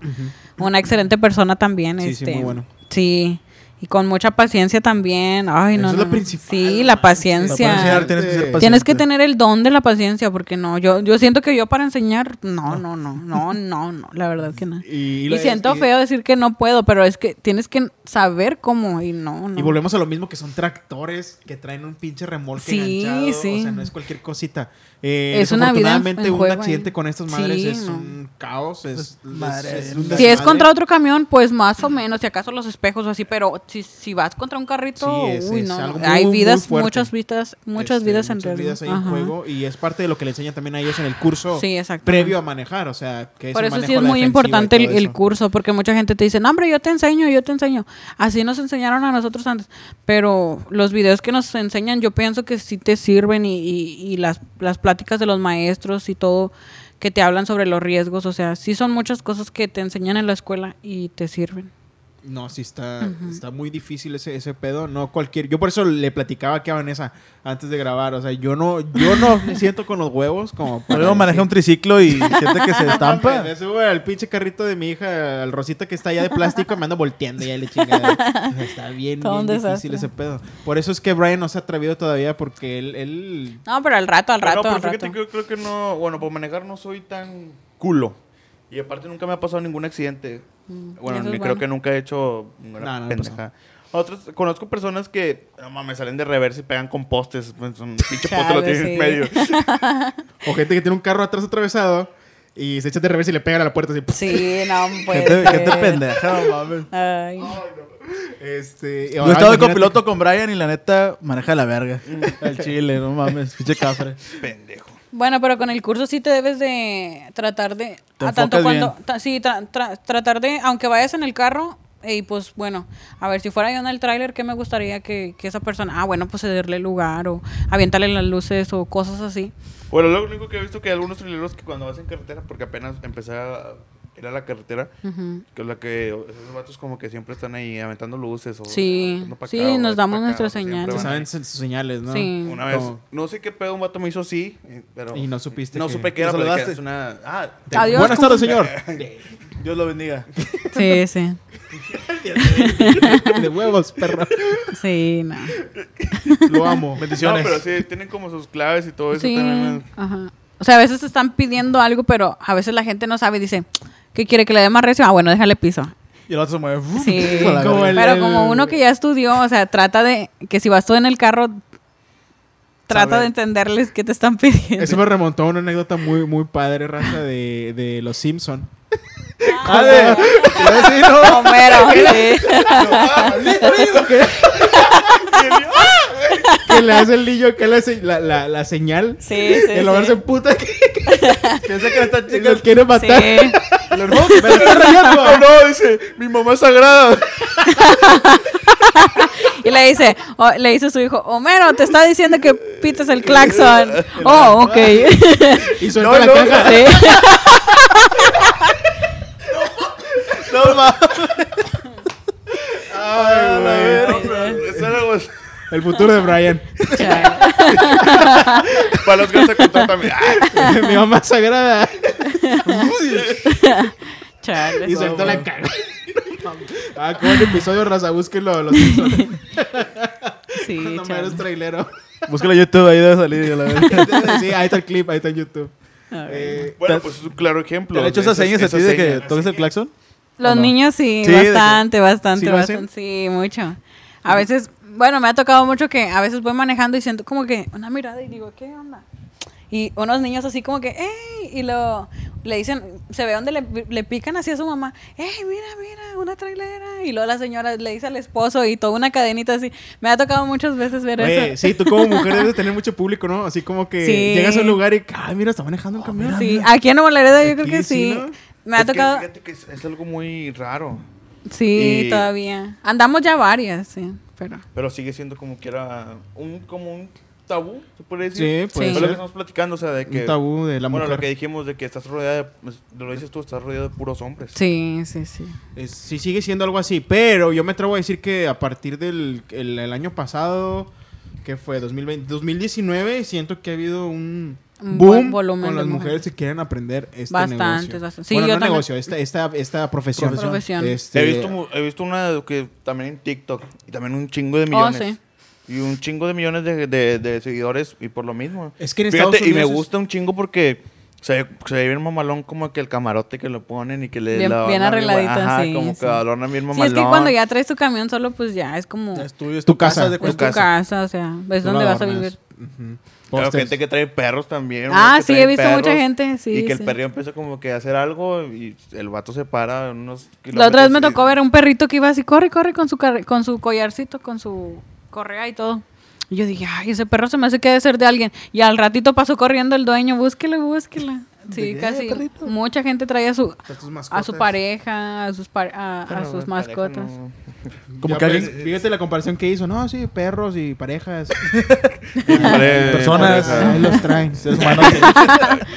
Una excelente persona también. Sí, sí, este, muy bueno. Sí. Y con mucha paciencia también. Ay, Eso no, es no, lo no. principal, Sí, la paciencia. Para enseñar tienes que ser paciente. Tienes que tener el don de la paciencia, porque no, yo, yo siento que yo para enseñar, no, no, no, no, no, no, la verdad que no. Y, siento y- feo decir que no puedo, pero es que tienes que saber cómo y no, no. Y volvemos a lo mismo que son tractores que traen un pinche remolque Sí, enganchado. sí. O sea, no es cualquier cosita. Eh, Es una vida en- desafortunadamente, en un accidente ahí. con estas madres Sí, es no. un caos. Es, Es madre, es es un si es contra otro camión, pues más o menos, si acaso los espejos o así, pero si, si vas contra un carrito, Sí, es- uy, es no, algo hay vidas, muchas vidas, muchas Este, vidas en muchas vidas ahí en juego. Y es parte de lo que le enseñan también a ellos en el curso Sí, previo a manejar. O sea, que es Por eso sí es muy importante el, el curso, porque mucha gente te dice, no, hombre, yo te enseño, yo te enseño. Así nos enseñaron a nosotros antes. Pero los videos que nos enseñan, yo pienso que sí te sirven y, y- y las, las pláticas de los maestros y todo que te hablan sobre los riesgos. O sea, sí son muchas cosas que te enseñan en la escuela y te sirven. No, sí está, está muy difícil ese, ese pedo. No cualquier. Yo por eso le platicaba aquí a Vanessa antes de grabar. O sea, yo no, yo no me siento con los huevos como Luego maneja un triciclo y siente que se estampa. Me subo al pinche carrito de mi hija, al rosita que está allá de plástico, me ando volteando y ya le chingada. Está bien, bien difícil ese pedo. Por eso es que Brian no se ha atrevido todavía porque él, él No, pero al rato, al Pero rato, no, al pero fíjate rato. que yo creo que no, bueno, por manejar no soy tan culo. Y aparte nunca me ha pasado ningún accidente. Mm, Bueno, ni bueno. creo que nunca he hecho una No, no pendeja. Otros, conozco personas que, no mames, salen de reversa y pegan con postes. Pues, un pinche poste lo tienen en sí. medio. o gente que tiene un carro atrás atravesado y se echa de revés y le pega a la puerta así. Sí, no, pues. Gente, gente pendeja, no mames. Ay. Este, Yo he estado de copiloto con Brian y la neta maneja la verga. El chile, no mames. Pinche cafre. Pendejo. Bueno, pero con el curso sí te debes de tratar de... Te a tanto cuando... bien. ta- sí, tra- tra- tratar de... Aunque vayas en el carro, y pues bueno, a ver, si fuera yo en el tráiler, ¿qué me gustaría que, que esa persona... Ah, bueno, pues cederle lugar o avientarle las luces o cosas así. Bueno, lo único que he visto que hay algunos traileros que cuando vas en carretera, porque apenas empecé a ir a la carretera, que es la que esos vatos como que siempre están ahí aventando luces o Sí, sí, acá o nos damos nuestras señales. Saben sus señales, ¿no? Sí. Una vez, no sé qué pedo, un vato me hizo así, eh, pero... Y no supiste No que- supe qué era, ¿Lo pero que es una... Ah, Adiós. Buenas ¿cómo- tardes, señor. Dios lo bendiga. Sí, sí. de huevos, perro. Sí, no. Lo amo. no, Bendiciones. pero sí, tienen como sus claves y todo eso Sí, también. ajá. O sea, a veces te están pidiendo algo, pero a veces la gente no sabe y dice, ¿qué quiere que le dé más recio? Ah, bueno, déjale piso. Y el otro se mueve. Sí. Como el- Pero como uno que ya estudió, o sea, trata de que si vas tú en el carro, trata Sabe. de entenderles qué te están pidiendo. Eso me remontó a una anécdota muy, muy padre, raza, de, de Los Simpson. Ah, de- no. Homero, sí. Que le hace el niño que le hace la, la, la señal. Sí, sí, y el hombre sí. se puta que, Piensa que que chingando. lo quiere matar. Sí. El hermano, me lo está rayando. No, no, dice, mi mamá es sagrada. Y le dice, o- le dice a su hijo, Homero, te está diciendo que pites el claxon. Oh, ok. Y suelta No, la no. caja. Sí. No mames. Ay, güey. No, pero eso era algo- El futuro de Brian. Para los que se. Ay, Mi mamá sagrada. Chale. Y suelta la caga. Ah, como el episodio raza, búsquenlo. Los. Sí, No me eres trailero. Búscalo en YouTube, ahí debe salir. la. Sí, ahí está el clip, ahí está en YouTube. Eh, Bueno, pues es un claro ejemplo. ¿Te han hecho esas señas a ti esas de que toques el claxon? Los ¿O no? niños sí, Sí, bastante, bastante, ¿Sí bastante. Sí, mucho. A veces, bueno, me ha tocado mucho que a veces voy manejando y siento como que una mirada y digo, ¿qué onda? Y unos niños así como que, ¡ey! Y lo, le dicen, se ve donde le, le pican así a su mamá, ¡ey, mira, mira, una trailera! Y luego la señora le dice al esposo y toda una cadenita así. Me ha tocado muchas veces ver Oye, eso. sí, tú como mujer debes de tener mucho público, ¿no? Así como que Sí. llegas a un lugar y, ay, mira, está manejando un camión. Sí, aquí en Nuevo Laredo yo creo que sí, sí. ¿no? Me ha Es que tocado, fíjate que es, es algo muy raro. Sí, y- todavía. Andamos ya varias, sí, pero... Pero sigue siendo como que era un, como un tabú, se puede decir. Sí, puede Sí. Lo que estamos platicando, o sea, de que... Un tabú de la bueno, mujer. lo que dijimos de que estás rodeada, de, pues, lo dices tú, estás rodeado de puros hombres. Sí, sí, sí. Es- sí sigue siendo algo así, pero yo me atrevo a decir que a partir del el, el año pasado, que fue 2020, 2019, siento que ha habido un Un boom buen volumen con las mujeres mujeres. que quieren aprender este Bastantes, negocio. bastantes. Sí, bueno, yo no también. negocio, esta, esta, esta profesión. Profesión. Este, He visto, he visto una que también en TikTok y también un chingo de millones. Oh, sí. Y un chingo de millones de, de- de seguidores y por lo mismo. Es que en Fíjate, Estados y me gusta un chingo porque se, ve- se ve bien mamalón como que el camarote que lo ponen y que le Bien- lo bien adornan arregladita, Ajá, sí, como sí. que adornan bien Sí, mamalón. es que cuando ya traes tu camión solo, pues ya es como... Es tuyo, es Tu tu, casa. casa. de es tu casa, o sea, es donde vas a vivir. Ujú. Claro, gente que trae perros también. Ah, sí, he visto mucha gente, sí, Y que el sí. perrillo empieza como que a hacer algo y el vato se para unos La otra vez me kilómetros tocó ver un perrito que iba así, corre, corre con su, con su collarcito, con su correa y todo. Y yo dije, ay, ese perro se me hace que debe ser de alguien. Y al ratito pasó corriendo el dueño, búsquela, búsquela. Sí, ¿De qué, casi. perrito? Mucha gente traía a su, A su pareja, a sus, par- a, a sus mascotas. no- Como que alguien- Fíjate la comparación que hizo. No, sí, perros y parejas. Pare- Personas. pareja. Ahí los traen. Seres humanos.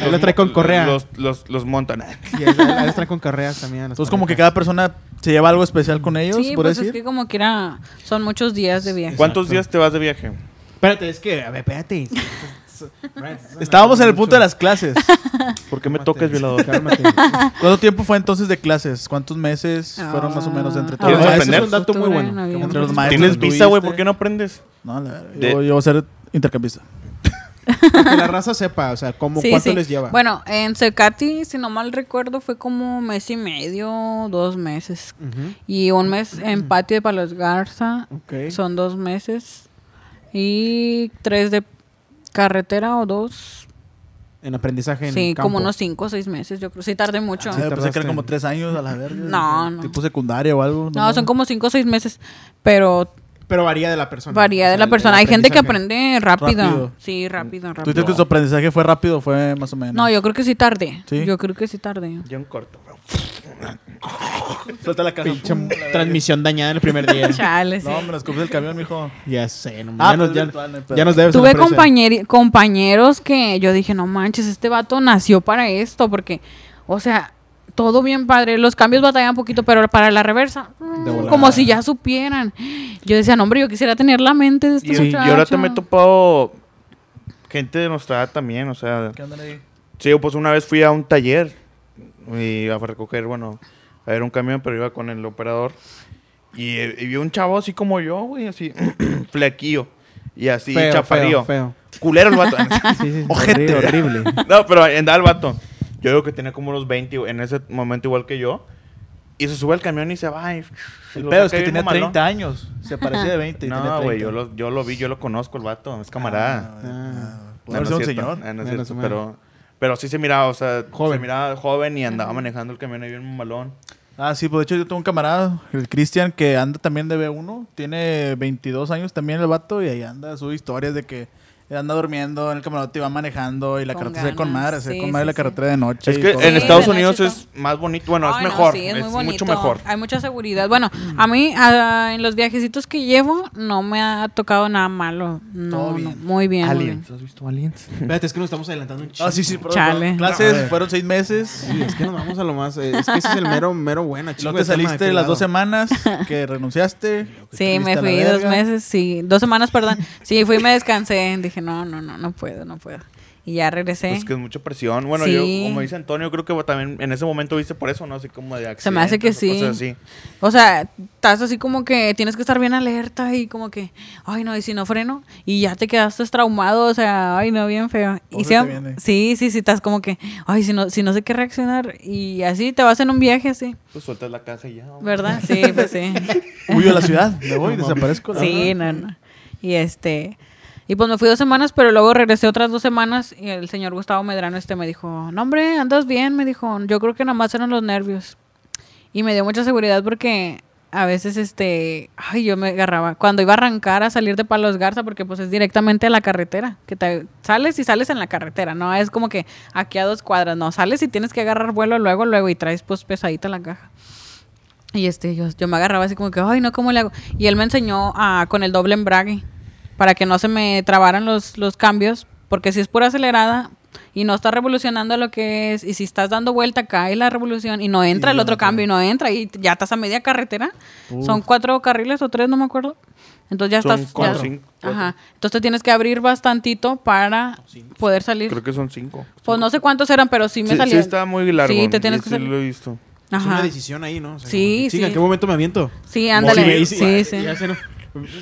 Ahí los trae con correa. Los, los, los montan. Y ahí ahí los traen con correas también. Entonces, como que parejas. cada persona ¿Se lleva algo especial con ellos, Sí, por pues decir? es que como quiera, son muchos días de viaje. ¿Cuántos Exacto. días te vas de viaje? Espérate, es que, a ver, espérate. Estábamos en el punto de las clases. ¿Por qué me tocas, violador? Cálmate. ¿Cuánto tiempo fue entonces de clases? ¿Cuántos meses fueron más o menos entre Ah, todos? Es un dato muy bueno. Entre los maestros ¿Tienes visa, güey? ¿Por qué no aprendes? No, la De- yo, yo voy a ser intercambista. Que la raza sepa, o sea, cómo, Sí, cuánto sí. les lleva. Bueno, en Secati, si no mal recuerdo, fue como mes y medio, dos meses. Y un mes en Patio de Palos Garza, Ok. son dos meses. Y tres de carretera o dos. En aprendizaje en Sí, campo. como unos cinco o seis meses, yo creo. Sí, tardé mucho. Sí, pensé que tardaste eran como en- tres años a la verga. No, no. Tipo secundaria o algo. No, son como cinco o seis meses. Pero Pero varía de la persona. varía O de la persona. Hay gente que aprende rápido. Rápido. Sí, rápido, ¿Tú rápido. dices que su aprendizaje fue rápido o fue más o menos? No, yo creo que sí tardé. ¿Sí? Yo creo que sí tardé. Ya un corto. Suelta la caja. Pinche transmisión dañada en el primer día. Chale, sí. No, me nos copias el camión, mijo. ya sé, no, Ah, ya, nos, pues ya, virtual, no hay pedo. ya nos debes Tuve compañeros que yo dije, no manches, este vato nació para esto, porque, o sea, todo bien padre, los cambios batallan un poquito, pero para la reversa, mm, como si ya supieran. Yo decía, no, hombre, yo quisiera tener la mente de este Y, y ahora te me he topado gente de nuestra edad también, o sea... ¿Qué andan ahí? Sí, pues una vez fui a un taller y a recoger, bueno, a ver un camión, pero iba con el operador. Y, eh, y vi un chavo así como yo, güey, así, flequillo. Y así, Feo, chaparrillo. feo, Culero el vato. Sí, sí, Ojete. horrible, horrible. no, pero andaba el vato. Yo digo que tenía como unos 20 en ese momento igual que yo. Y se sube al camión y se va. Y, El pedo es que tenía mamalón. 30 años. Se parecía de 20 y No, 30. güey, yo lo, yo lo vi, yo lo conozco, el vato. Es camarada. Ah, Ah. ah, No, no es un cierto, señor. no es cierto, pero, pero sí se miraba, o sea, Joven. se miraba joven y andaba manejando el camión ahí bien malón. Ah, sí, pues de hecho yo tengo un camarada, el Cristian, que anda también de B1. Tiene 22 años también el vato y ahí anda, sube historias de que anda durmiendo en el camarote y va manejando y la Con carretera se ve con ganas, madre, se ve sí, con madre sí, la sí. carretera de noche. Es que todo. en Sí, Estados Unidos es más bonito, bueno, Ay, es no, mejor, sí, es, muy bonito. mucho mejor. Hay mucha seguridad. Bueno, a mí ah, en los viajecitos que llevo no me ha tocado nada malo. No, Todo no, bien. muy bien. muy Aliens, ¿has visto Aliens? Espérate, es que nos estamos adelantando un chingo. Ah, sí, sí, perdón, Chale. perdón. Clases No, a fueron seis meses. Sí, es que nos vamos a lo más. eh, Es que ese es el mero, mero bueno. chingo Luego te saliste las lado. dos semanas que renunciaste. Sí, me a fui dos meses, sí, dos semanas, perdón. Sí, fui y me descansé. Dije, no, no, no, no puedo, no puedo. Y ya regresé. Pues que es mucha presión. Bueno, Sí. yo, como dice Antonio, creo que también en ese momento viste por eso, ¿no? Así como de Se me hace que sí. así. O sea, estás así como que tienes que estar bien alerta y como que, ay no, y si no freno, y ya te quedaste traumado, o sea, ay no, bien feo. Y Pobre sí, viene. sí, sí, sí, estás como que, ay, si no, si no sé qué reaccionar, y así te vas en un viaje así, Pues sueltas la caja y ya. hombre. ¿verdad? Sí, pues sí. Huyo a la ciudad, me voy, desaparezco. Sí, no, no. Y este, y pues me fui dos semanas, pero luego regresé otras dos semanas y el señor Gustavo Medrano este me dijo, no hombre, andas bien, me dijo, yo creo que nada más eran los nervios. Y me dio mucha seguridad porque a veces, este, ay, yo me agarraba, cuando iba a arrancar a salir de Palos Garza, porque pues es directamente a la carretera, que te sales y sales en la carretera, no es como que aquí a dos cuadras, no, sales y tienes que agarrar vuelo luego, luego y traes pues pesadita la caja. Y este, yo, yo me agarraba así como que, ay, no, ¿cómo le hago? Y él me enseñó a, con el doble embrague, para que no se me trabaran los, los cambios, porque si es pura acelerada y no estás revolucionando lo que es, y si estás dando vuelta, cae la revolución y no entra Sí, el otro no cambio y no entra, y ya estás a media carretera. Son cuatro carriles o tres, no me acuerdo. Entonces ya Son estás... ya- cinco, cuatro. Ajá. Entonces te tienes que abrir bastantito para poder salir. Creo que son cinco. Pues no sé cuántos eran, pero sí me Sí, salía. sí está muy largo. Sí, te tienes que sí salir. lo he visto. Es una decisión ahí, ¿no? O sea, Sí, sí. ¿En qué momento me aviento? Sí, ándale. Sí, Sí, sí.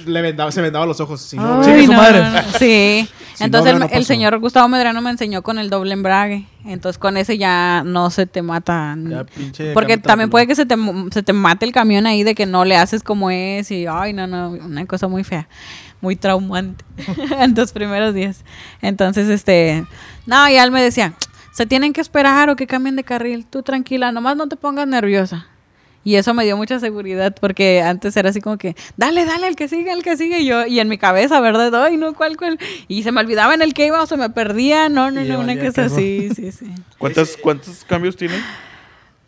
Le vendaba, se vendaba los ojos. Si no, Ay, su madre. no, no. Sí. Si no, Entonces el, señor Gustavo Medrano me enseñó con el doble embrague. Entonces con ese ya no se te mata. Ya, pinche Porque también puede que se te, se te mate el camión ahí de que no le haces como es y ay, no, no, una cosa muy fea, muy traumante en tus primeros días. Entonces, este, no, y él me decía, se tienen que esperar o que cambien de carril, tú tranquila, nomás no te pongas nerviosa. Y eso me dio mucha seguridad porque antes era así como que, dale, dale, el que sigue, el que sigue. Y yo, y en mi cabeza, ¿verdad? Ay, no, ¿cuál, cuál? Y se me olvidaba en el que iba o se me perdía. No, no, Y no, una cosa queso. así, sí, sí. ¿Cuántos, ¿Cuántos cambios tiene?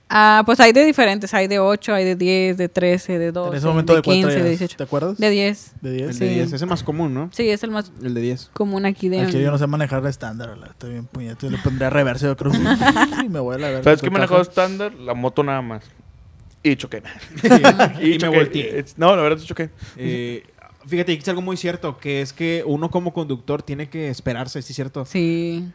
Ah, pues hay de diferentes, hay de 8, hay de 10, de 13, de 12, En ese momento de de cuál 15, de traías? 18. ¿Te acuerdas? De 10. De El 10. de Sí. 10 es el más común, ¿no? Sí, es el más El de 10. común aquí de... Al que yo no sé manejar la estándar, la estoy bien puñeto. Yo le pondría reverse, yo creo. y me voy a la verga. ¿Sabes qué manejado estándar? La moto nada más. Y choqué. y me choqué. volteé. No, la verdad choqué. Eh, fíjate, dijiste algo muy cierto, que es que uno como conductor tiene que esperarse, ¿sí es cierto? Sí.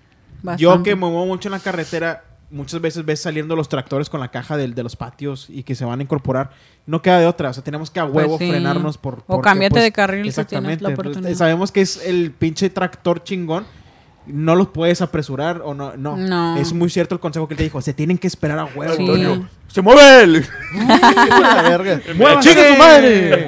Yo bastante. que me muevo mucho en la carretera, muchas veces ves saliendo los tractores con la caja del- de los patios y que se van a incorporar. No queda de otra, o sea, tenemos que a Pues huevo sí. frenarnos por... O porque, cámbiate pues, de carril si Exactamente. tienes la pues, oportunidad. sabemos que es el pinche tractor chingón. No los puedes apresurar o no. No. No. Es muy cierto el consejo que él te dijo. Se tienen que esperar a huevo. Sí. Antonio, ¡Se mueve él! La verga. ¡Muévanse! ¡Chinga su madre!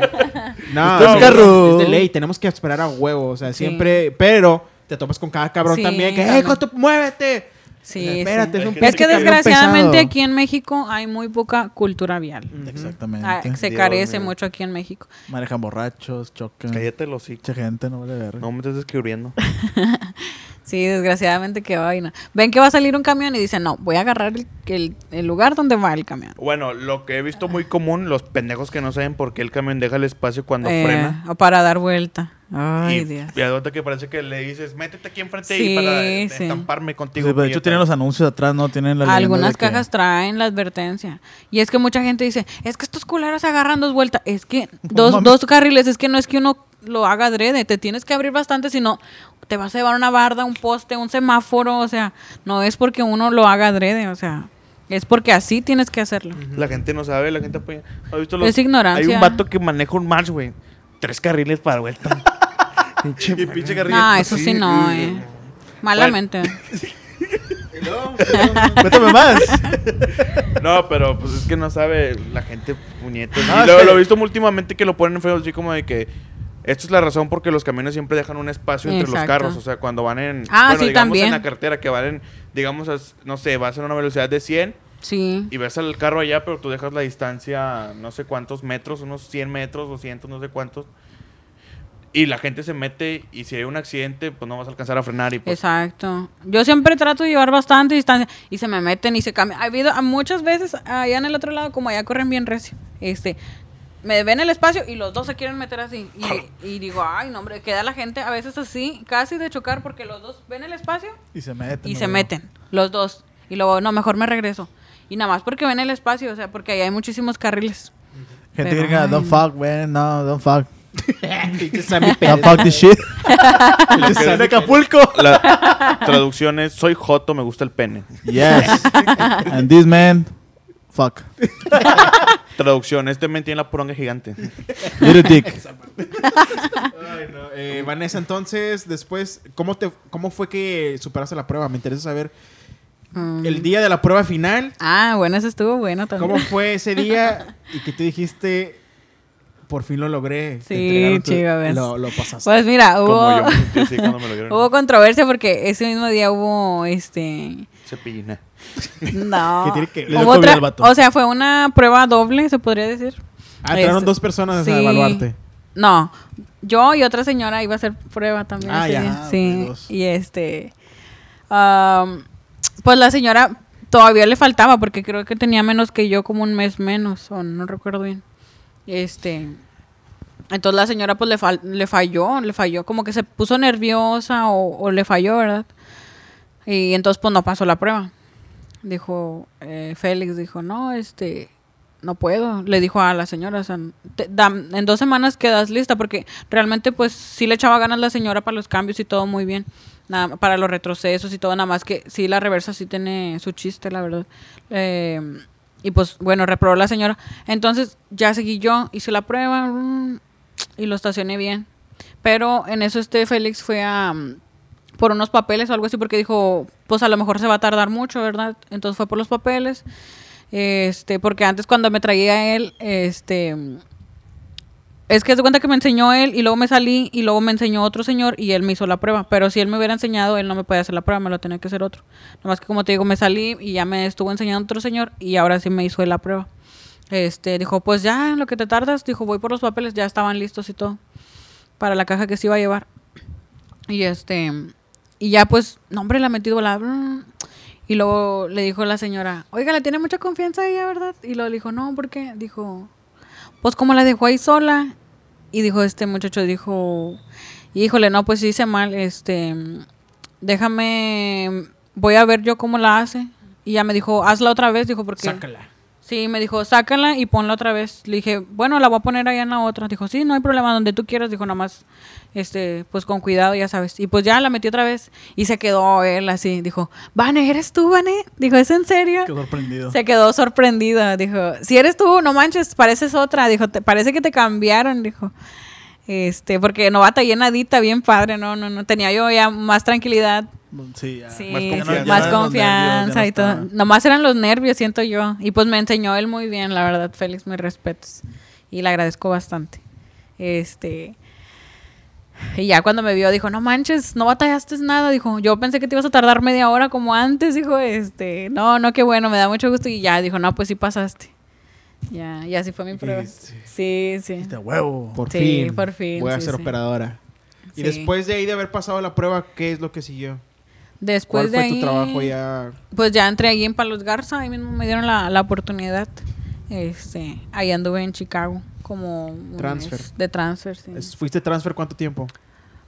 No, no, carro. es de ley, tenemos que esperar a huevo, o sea, Sí. siempre, pero te topas con cada cabrón Sí, también que, ¡eh. Joto, muévete! Sí, Espérate, sí. es un Es que desgraciadamente pesado. aquí en México hay muy poca cultura vial. Exactamente. Ah, se Dios carece mucho aquí en México. Manejan borrachos, chocan. Cállate los. Mucha gente, no vale verga. No me estés descubriendo. Sí, desgraciadamente qué vaina. Ven que va a salir un camión y dicen, no, voy a agarrar el, el- el lugar donde va el camión. Bueno, lo que he visto muy común, los pendejos que no saben por qué el camión deja el espacio cuando Eh, frena. o para dar vuelta. Ay, y, Dios. y ahorita que parece que le dices, métete aquí enfrente Sí, y para sí. estamparme Sí, contigo. pero de hecho tienen los anuncios atrás, ¿no? Tienen la Algunas que- cajas traen la advertencia. Y es que mucha gente dice, es que estos culeros agarran dos vueltas. Es que dos, dos carriles, es que no es que uno lo haga adrede. Te tienes que abrir bastante, si no te vas a llevar una barda, un poste, un semáforo. O sea, no es porque uno lo haga adrede, o sea, es porque así tienes que hacerlo. La gente no sabe, la gente apoya. ¿Has visto los- Es ignorancia. Hay un vato que maneja un Mars, güey. Tres carriles para vuelta. Pinche Y pinche carril. No, eso sí no, eh. Malamente. Cuéntame más. No, pero pues es que no sabe la gente puñetos. No, lo he visto últimamente que lo ponen feo así como de que esto es la razón porque los camiones siempre dejan un espacio entre los carros. O sea, cuando van en. Ah, bueno, sí, digamos también. en la carretera que van en. Digamos, no sé, vas a una velocidad de 100 Sí. y ves al carro allá, pero tú dejas la distancia, no sé cuántos metros, unos 100 metros, 200, no sé cuántos. Y la gente se mete y si hay un accidente, pues no vas a alcanzar a frenar y pues. Exacto. Yo siempre trato de llevar bastante distancia y se me meten y se cambian. Ha habido muchas veces allá en el otro lado, como allá corren bien recio. Este, me ven el espacio y los dos se quieren meter así. Y, y digo, ay, no, hombre, queda la gente a veces así, casi de chocar porque los dos ven el espacio Y se meten. y ¿no? se meten, los dos. Y luego, no, mejor me regreso. Y nada más porque ven el espacio, o sea, porque ahí hay muchísimos carriles. Gente gringa, don't fuck, man. No, don't fuck. Don't fuck this shit. en Acapulco. La traducción es: Soy Joto, me gusta el pene. Yes. And this man, fuck. Traducción: Este men tiene la poronga gigante. Little dick. Ay, no. Eh, Vanessa, entonces, después, ¿cómo, te, ¿cómo fue que superaste la prueba? Me interesa saber Mm. el día de la prueba final. Ah, bueno, eso estuvo bueno también. ¿Cómo fue ese día? Y que tú dijiste, por fin lo logré. Sí, chiva, ves. Lo, lo pasaste. Pues mira, Como hubo, yo me sentí así cuando me lo dieron. hubo controversia porque ese mismo día hubo, este, Cepillina. no, ¿Qué tiene que- Le dio hubo COVID otra, vato. o sea, fue una prueba doble, se podría decir. ah, entraron Este, dos personas sí. a evaluarte. No, yo y otra señora iba a hacer prueba también Ah, ese ya. día. Sí, y este, pues la señora todavía le faltaba porque creo que tenía menos que yo, como un mes menos, o no recuerdo bien. Este, entonces la señora pues le, fal- le falló, le falló, como que se puso nerviosa o, le falló, ¿verdad? Y entonces pues no pasó la prueba. Dijo, eh, Félix dijo, no, este, no puedo. Le dijo a la señora, o sea, te- en dos semanas quedas lista porque realmente pues sí le echaba ganas la señora para los cambios y todo muy bien. Nada, para los retrocesos y todo, nada más que sí la reversa sí tiene su chiste, la verdad. Eh, y pues bueno, reprobó la señora. Entonces ya seguí yo, hice la prueba y lo estacioné bien. Pero en eso este Félix fue a mm, por unos papeles o algo así porque dijo, pues a lo mejor se va a tardar mucho, ¿verdad? Entonces fue por los papeles. Este, porque antes cuando me traía él, este es que se cuenta que me enseñó él y luego me salí y luego me enseñó otro señor y él me hizo la prueba. Pero si él me hubiera enseñado, él no me podía hacer la prueba, me lo tenía que hacer otro. Nomás que como te digo, me salí y ya me estuvo enseñando otro señor y ahora sí me hizo la prueba. Este, dijo, pues ya, en lo que te tardas, dijo, voy por los papeles, ya estaban listos y todo. Para la caja que se iba a llevar. Y este, y ya pues, no hombre, la metido la... Y luego le dijo la señora, oiga, le tiene mucha confianza ella, ¿verdad? Y luego le dijo, no, ¿por qué? Dijo, pues como la dejó ahí sola. Y dijo este muchacho, dijo, híjole, no, pues hice mal, este, déjame, voy a ver yo cómo la hace. Y ya me dijo, hazla otra vez, dijo, porque... Sácala. Sí, me dijo, sácala y ponla otra vez. Le dije, bueno, la voy a poner allá en la otra. Dijo, sí, no hay problema, donde tú quieras. Dijo, nada más, este, pues con cuidado, ya sabes. Y pues ya la metí otra vez y se quedó él así. Dijo, Vane, ¿eres tú, Vane? Dijo, ¿es en serio? Sorprendido. Se quedó sorprendida. Dijo, si eres tú, no manches, pareces otra. Dijo, "Te- parece que te cambiaron. Dijo, este, porque novata llenadita, bien padre. No, no, no. Tenía yo ya más tranquilidad. Sí, ya. Sí, Más sí, confianza. más confianza nervios, y todo. estaba. Nomás eran los nervios, siento yo. Y pues me enseñó él muy bien, la verdad, Félix, mis respetos. Y le agradezco bastante. Este. Y ya cuando me vio, dijo, no manches, no batallaste nada. Dijo, yo pensé que te ibas a tardar media hora como antes. Dijo, este, no, no, qué bueno, me da mucho gusto. Y ya, dijo, no, pues sí pasaste. Ya, y así fue mi prueba. dijiste, Sí, sí. Este huevo. Por Sí, fin. por fin, Voy a sí, ser sí. operadora. Y Sí. después de ahí de haber pasado la prueba, ¿qué es lo que siguió? Después ¿Cuál fue de ahí, tu trabajo ya? Pues ya entré ahí en Palos Garza, ahí mismo me dieron la, la oportunidad. Este, ahí anduve en Chicago como un Transfer. mes de transfer, sí. ¿Fuiste transfer cuánto tiempo?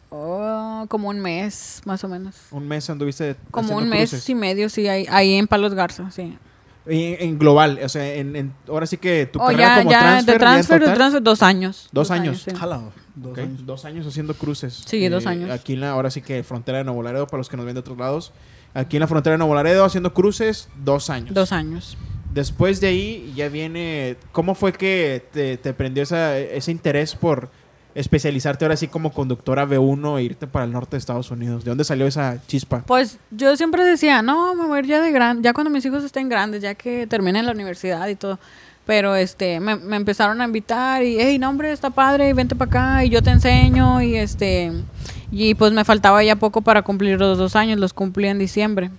Oh, como un mes, más o menos. Un mes anduviste Como un mes cruces? y medio, sí, ahí, ahí en Palos Garza, sí. En, en global, o sea, en, en- ahora sí que tu Oh, carrera ya, como ya, transfer, de ya transfer, de transfer, dos años. Dos años. sí. Jala, dos años. dos años haciendo cruces. Eh, Sí, dos años. Aquí en la, ahora sí que frontera de Nuevo Laredo, para los que nos ven de otros lados. Aquí en la frontera de Nuevo Laredo haciendo cruces, dos años. Dos años. Después de ahí ya viene, ¿cómo fue que te, te prendió esa- ese interés por especializarte ahora sí como conductora B1 e irte para el norte de Estados Unidos? ¿De dónde salió esa chispa? Pues yo siempre decía, no, me voy a ir ya de grande, ya cuando mis hijos estén grandes, ya que terminen la universidad y todo. Pero este, me, me empezaron a invitar y, hey, no, hombre, está padre, vente para acá y yo te enseño. Y este, y pues me faltaba ya poco para cumplir los dos años, los cumplí en diciembre.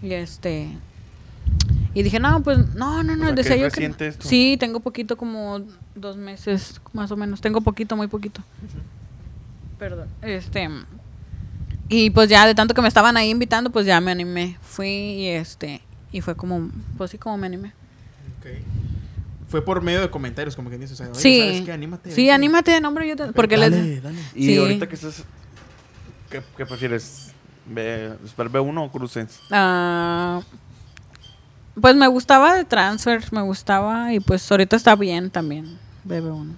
Y este, y dije, no, pues, no, no, no, O sea, el deseo que. esto. Sí, tengo poquito, como dos meses, más o menos. Tengo poquito, muy poquito. Perdón. Este. Y pues ya de tanto que me estaban ahí invitando, pues ya me animé. Fui y este. Y fue como, pues sí, como me animé. Fue por medio de comentarios, como que dices, o sea, oye, sí. ¿sabes qué? Anímate. Sí, anímate, no, hombre, yo te- Porque Dale, les. dale. Y Sí. ahorita que estás. ¿Qué, qué prefieres? ¿Ve- ¿Super B1 o cruces? Ah, pues me gustaba de transfer, me gustaba. Y pues ahorita está bien también, BB1.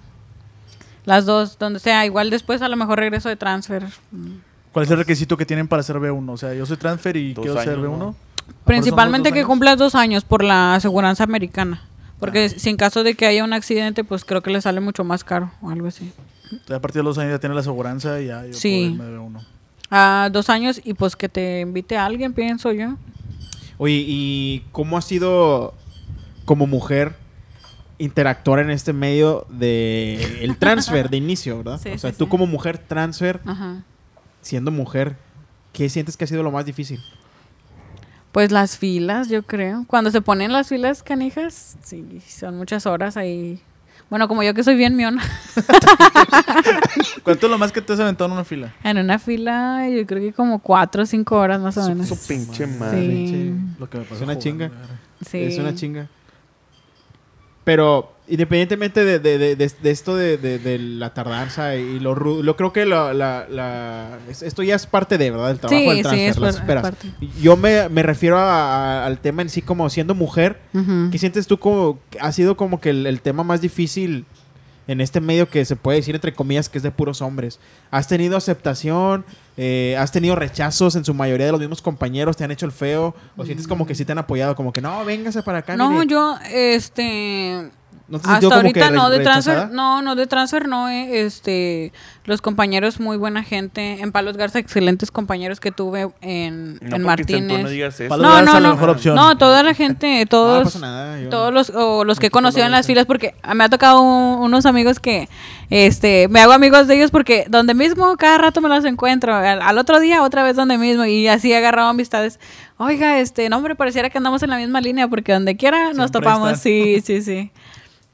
Las dos, donde sea. Igual después a lo mejor regreso de transfer. ¿Cuál es el requisito que tienen para ser B1? O sea, yo soy transfer y Dos quiero ser años, B1. ¿no? ¿A por eso son Principalmente que años? cumplas dos años por la aseguranza americana. Porque si en caso de que haya un accidente, pues creo que le sale mucho más caro o algo así. Entonces, a partir de los dos años ya tienes la aseguranza y ya yo Sí. puedo irme B1. A dos años y pues que te invite a alguien, pienso yo. Oye, ¿y cómo ha sido como mujer interactuar en este medio de el transfer de inicio, verdad? Sí, o sea, sí, tú sí. como mujer transfer, Ajá. siendo mujer, ¿qué sientes que ha sido lo más difícil? Pues las filas, yo creo. Cuando se ponen las filas canijas, sí, son muchas horas ahí. Bueno, como yo que soy bien miona. ¿Cuánto es lo más que te has aventado en una fila? En una fila, yo creo que como cuatro o cinco horas más o menos. Su pinche madre. Sí. Lo que me pasó Es una jugando, chinga. Sí. Es una chinga. Pero independientemente de, de- de- esto de, la tardanza y lo rudo, yo creo que la, la- la- es- esto ya es parte de, ¿verdad? El trabajo Sí, del sí, transfer, es las par- es esperas. parte. Yo me, me refiero a- a- al tema en sí como siendo mujer. Ujú. ¿Qué sientes tú como ha sido como que el, el tema más difícil en este medio que se puede decir entre comillas que es de puros hombres? ¿Has tenido aceptación? Eh, ¿Has tenido rechazos en su mayoría de los mismos compañeros? ¿Te han hecho el feo? ¿O sientes como que sí te han apoyado? Como que no, véngase para acá. No, mire"? yo, este, ¿No te hasta como que ahorita no, de transfer, no, no, de transfer no, eh, este, los compañeros muy buena gente, en Palos Garza excelentes compañeros que tuve en, No en Martínez. no digas eso. No, Garza no, no. mejor opción. No, toda la gente, No todos, nada. todos los, o los que he conocido en las filas, porque me ha tocado un- unos amigos que, este, me hago amigos de ellos porque donde mismo cada rato me los encuentro, al, al otro día otra vez donde mismo y así he agarrado amistades. Oiga, este, no hombre, pareciera que andamos en la misma línea porque donde quiera nos Siempre topamos, sí, sí, sí.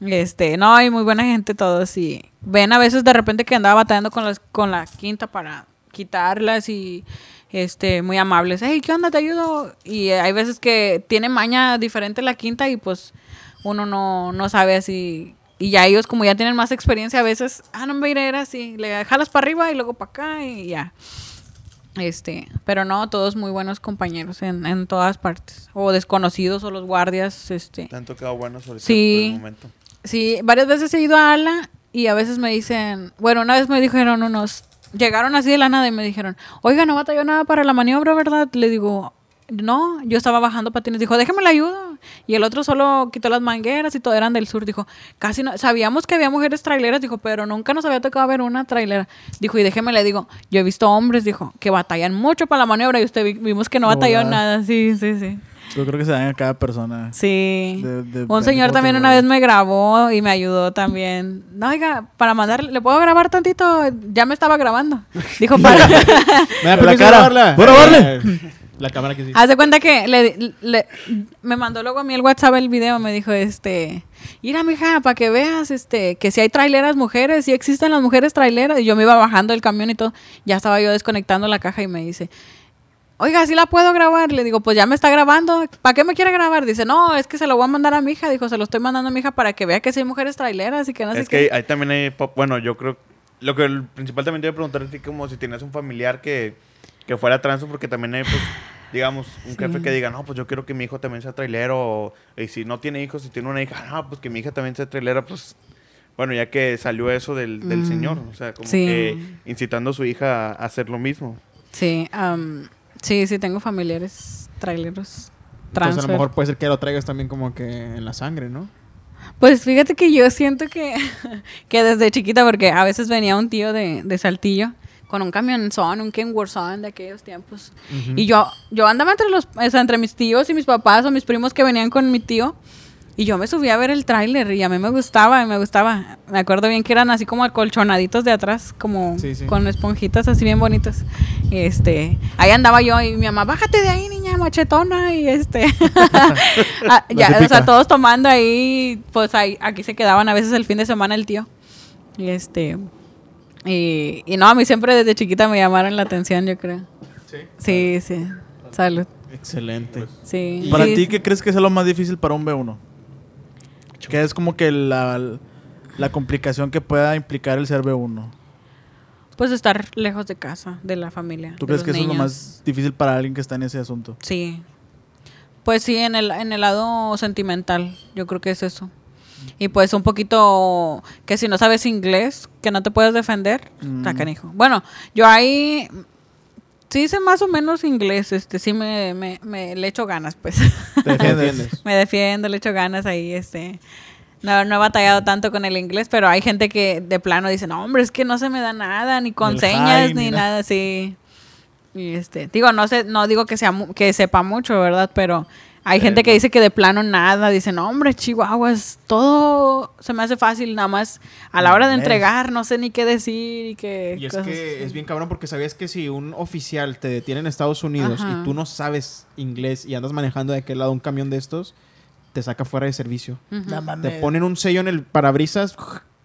Este, no, hay muy buena gente todos y ven a veces de repente que andaba batallando con las con la quinta para quitarlas y este muy amables. Hey, ¿qué onda? Te ayudo. Y hay veces que tiene maña diferente la quinta y pues uno no, no sabe así. Y ya ellos como ya tienen más experiencia a veces, ah, no me iré era así, le jalas para arriba y luego para acá y ya. Este, pero no, todos muy buenos compañeros en, en todas partes. O desconocidos o los guardias, este. Te han tocado buenos ahorita Sí. por el momento. Sí, varias veces he ido a Ala y a veces me dicen, bueno, una vez me dijeron unos, llegaron así de la nada y me dijeron, oiga, no batalló nada para la maniobra, ¿verdad? Le digo, no, yo estaba bajando patines, dijo, déjame la ayuda. Y el otro solo quitó las mangueras y todo eran del sur, dijo, casi no, sabíamos que había mujeres traileras, dijo, pero nunca nos había tocado ver una trailera. Dijo, y déjeme le digo, yo he visto hombres, dijo, que batallan mucho para la maniobra y usted vi- vimos que no No, batalló nada, sí, sí, sí. Yo creo que se dan a cada persona. Sí. De- de- un señor también una vez me grabó y me ayudó también. No, oiga, para mandar, ¿le puedo grabar tantito? Ya me estaba grabando. Dijo, para... ¿Me da La permiso cara. grabarla? ¿Puedo grabarle? Eh, La cámara que sí. Haz de cuenta que le, le- me mandó luego a mí el WhatsApp el video, me dijo, este, mira, mija, para que veas, este, que si hay traileras mujeres, si existen las mujeres traileras. Y yo me iba bajando del camión y todo, ya estaba yo desconectando la caja y me dice, oiga, ¿sí la puedo grabar? Le digo, pues ya me está grabando, ¿para qué me quiere grabar? Dice, no, es que se lo voy a mandar a mi hija, dijo, se lo estoy mandando a mi hija para que vea que si hay mujeres traileras y que no sé es qué. que ahí también hay, bueno, yo creo, lo que el principal también te iba a preguntar es como si tienes un familiar que, que fuera trans, porque también hay, pues, digamos, un jefe que diga, no, pues yo quiero que mi hijo también sea trailero, y si no tiene hijos, si tiene una hija, no, pues que mi hija también sea trailera, pues, bueno, ya que salió eso del, del Mm. señor, o sea, como Sí. que incitando a su hija a hacer lo mismo. Sí, am, sí, sí, tengo familiares traileros trans. Entonces a lo mejor puede ser que lo traigas también como que en la sangre, ¿no? Pues fíjate que yo siento que, que desde chiquita, porque a veces venía un tío de, de Saltillo con un camionzón, un Kenworthzón de aquellos tiempos. Y yo, yo andaba entre los, o sea, entre mis tíos y mis papás o mis primos que venían con mi tío. Y yo me subía a ver el tráiler y a mí me gustaba, me gustaba. Me acuerdo bien que eran así como acolchonaditos de atrás, como Sí, sí. con esponjitas así bien bonitas. Y este, ahí andaba yo y mi mamá, bájate de ahí, niña machetona. Y este, Ah, ya, o sea, todos tomando ahí, pues ahí, aquí se quedaban a veces el fin de semana el tío. Y este, y, y no, a mí siempre desde chiquita me llamaron la atención, yo creo. Sí. Sí, sí. Salud. Excelente. Sí. Para sí, ti, ¿qué crees que es lo más difícil para un B1? ¿Qué es como que la, la complicación que pueda implicar el ser B1? Pues estar lejos de casa, de la familia. ¿Tú crees que eso es lo más difícil para alguien que está en ese asunto? Sí. Pues sí, en el, en el lado sentimental, yo creo que es eso. Y pues un poquito que si no sabes inglés, que no te puedes defender, está Mm. canijo. Bueno, yo ahí sí sé más o menos inglés, este sí me, me, me le echo ganas, pues. Me defiendo, le echo ganas ahí, este. No, no he batallado tanto con el inglés, pero hay gente que de plano dice, no, hombre, es que no se me da nada, ni con El señas, hi, ni nada así. Y este, digo, no sé, no digo que sea que sepa mucho, ¿verdad? Pero hay gente que dice que de plano nada, dice, no, hombre, Chihuahuas, todo se me hace fácil, nada más a la hora de entregar, no sé ni qué decir y que Y es cosas que así. es bien cabrón porque sabías que si un oficial te detiene en Estados Unidos Ajá. y tú no sabes inglés y andas manejando de aquel lado un camión de estos, te saca fuera de servicio. No mames. Te ponen un sello en el parabrisas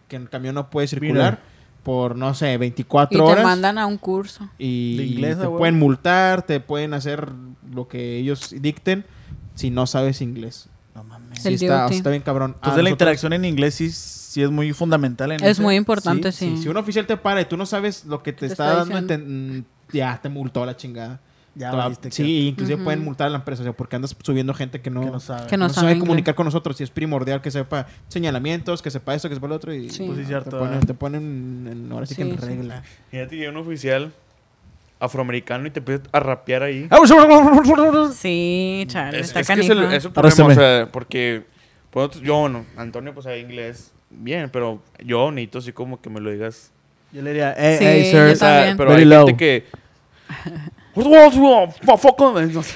que el camión no puede circular por, no sé, 24 y te horas. mandan a un curso. y inglés, te pueden multar, te pueden hacer lo que ellos dicten si no sabes inglés. No mames. Sí, está, bien cabrón. Entonces Ah, la nosotros- interacción en inglés sí, sí es muy fundamental en Es ese- muy importante, sí. Si un oficial te para y tú no sabes lo que te, Te está, está dando, mm, ya te multó la chingada. Ya Te valiste, sí, inclusive Ujú. pueden multar a la empresa, o sea, porque andas subiendo gente que no, que no sabe. Que no no sabe sabe inglés. comunicar con nosotros. Y es primordial que sepa señalamientos, que sepa esto, que sepa lo otro. Y Sí. Pues sí, te cierto, ponen, ah. te ponen en- ahora sí, que en sí. regla. Fíjate que un oficial afroamericano y te empieza a rapear ahí. Sí, chale, Es, está es que es el, es el problema, o sea, porque pues, yo, bueno, Antonio pues sabe inglés bien, pero yo necesito así como que me lo digas. Yo le diría, hey, Sí, hey, sir. O sea, pero Very hay low. gente que...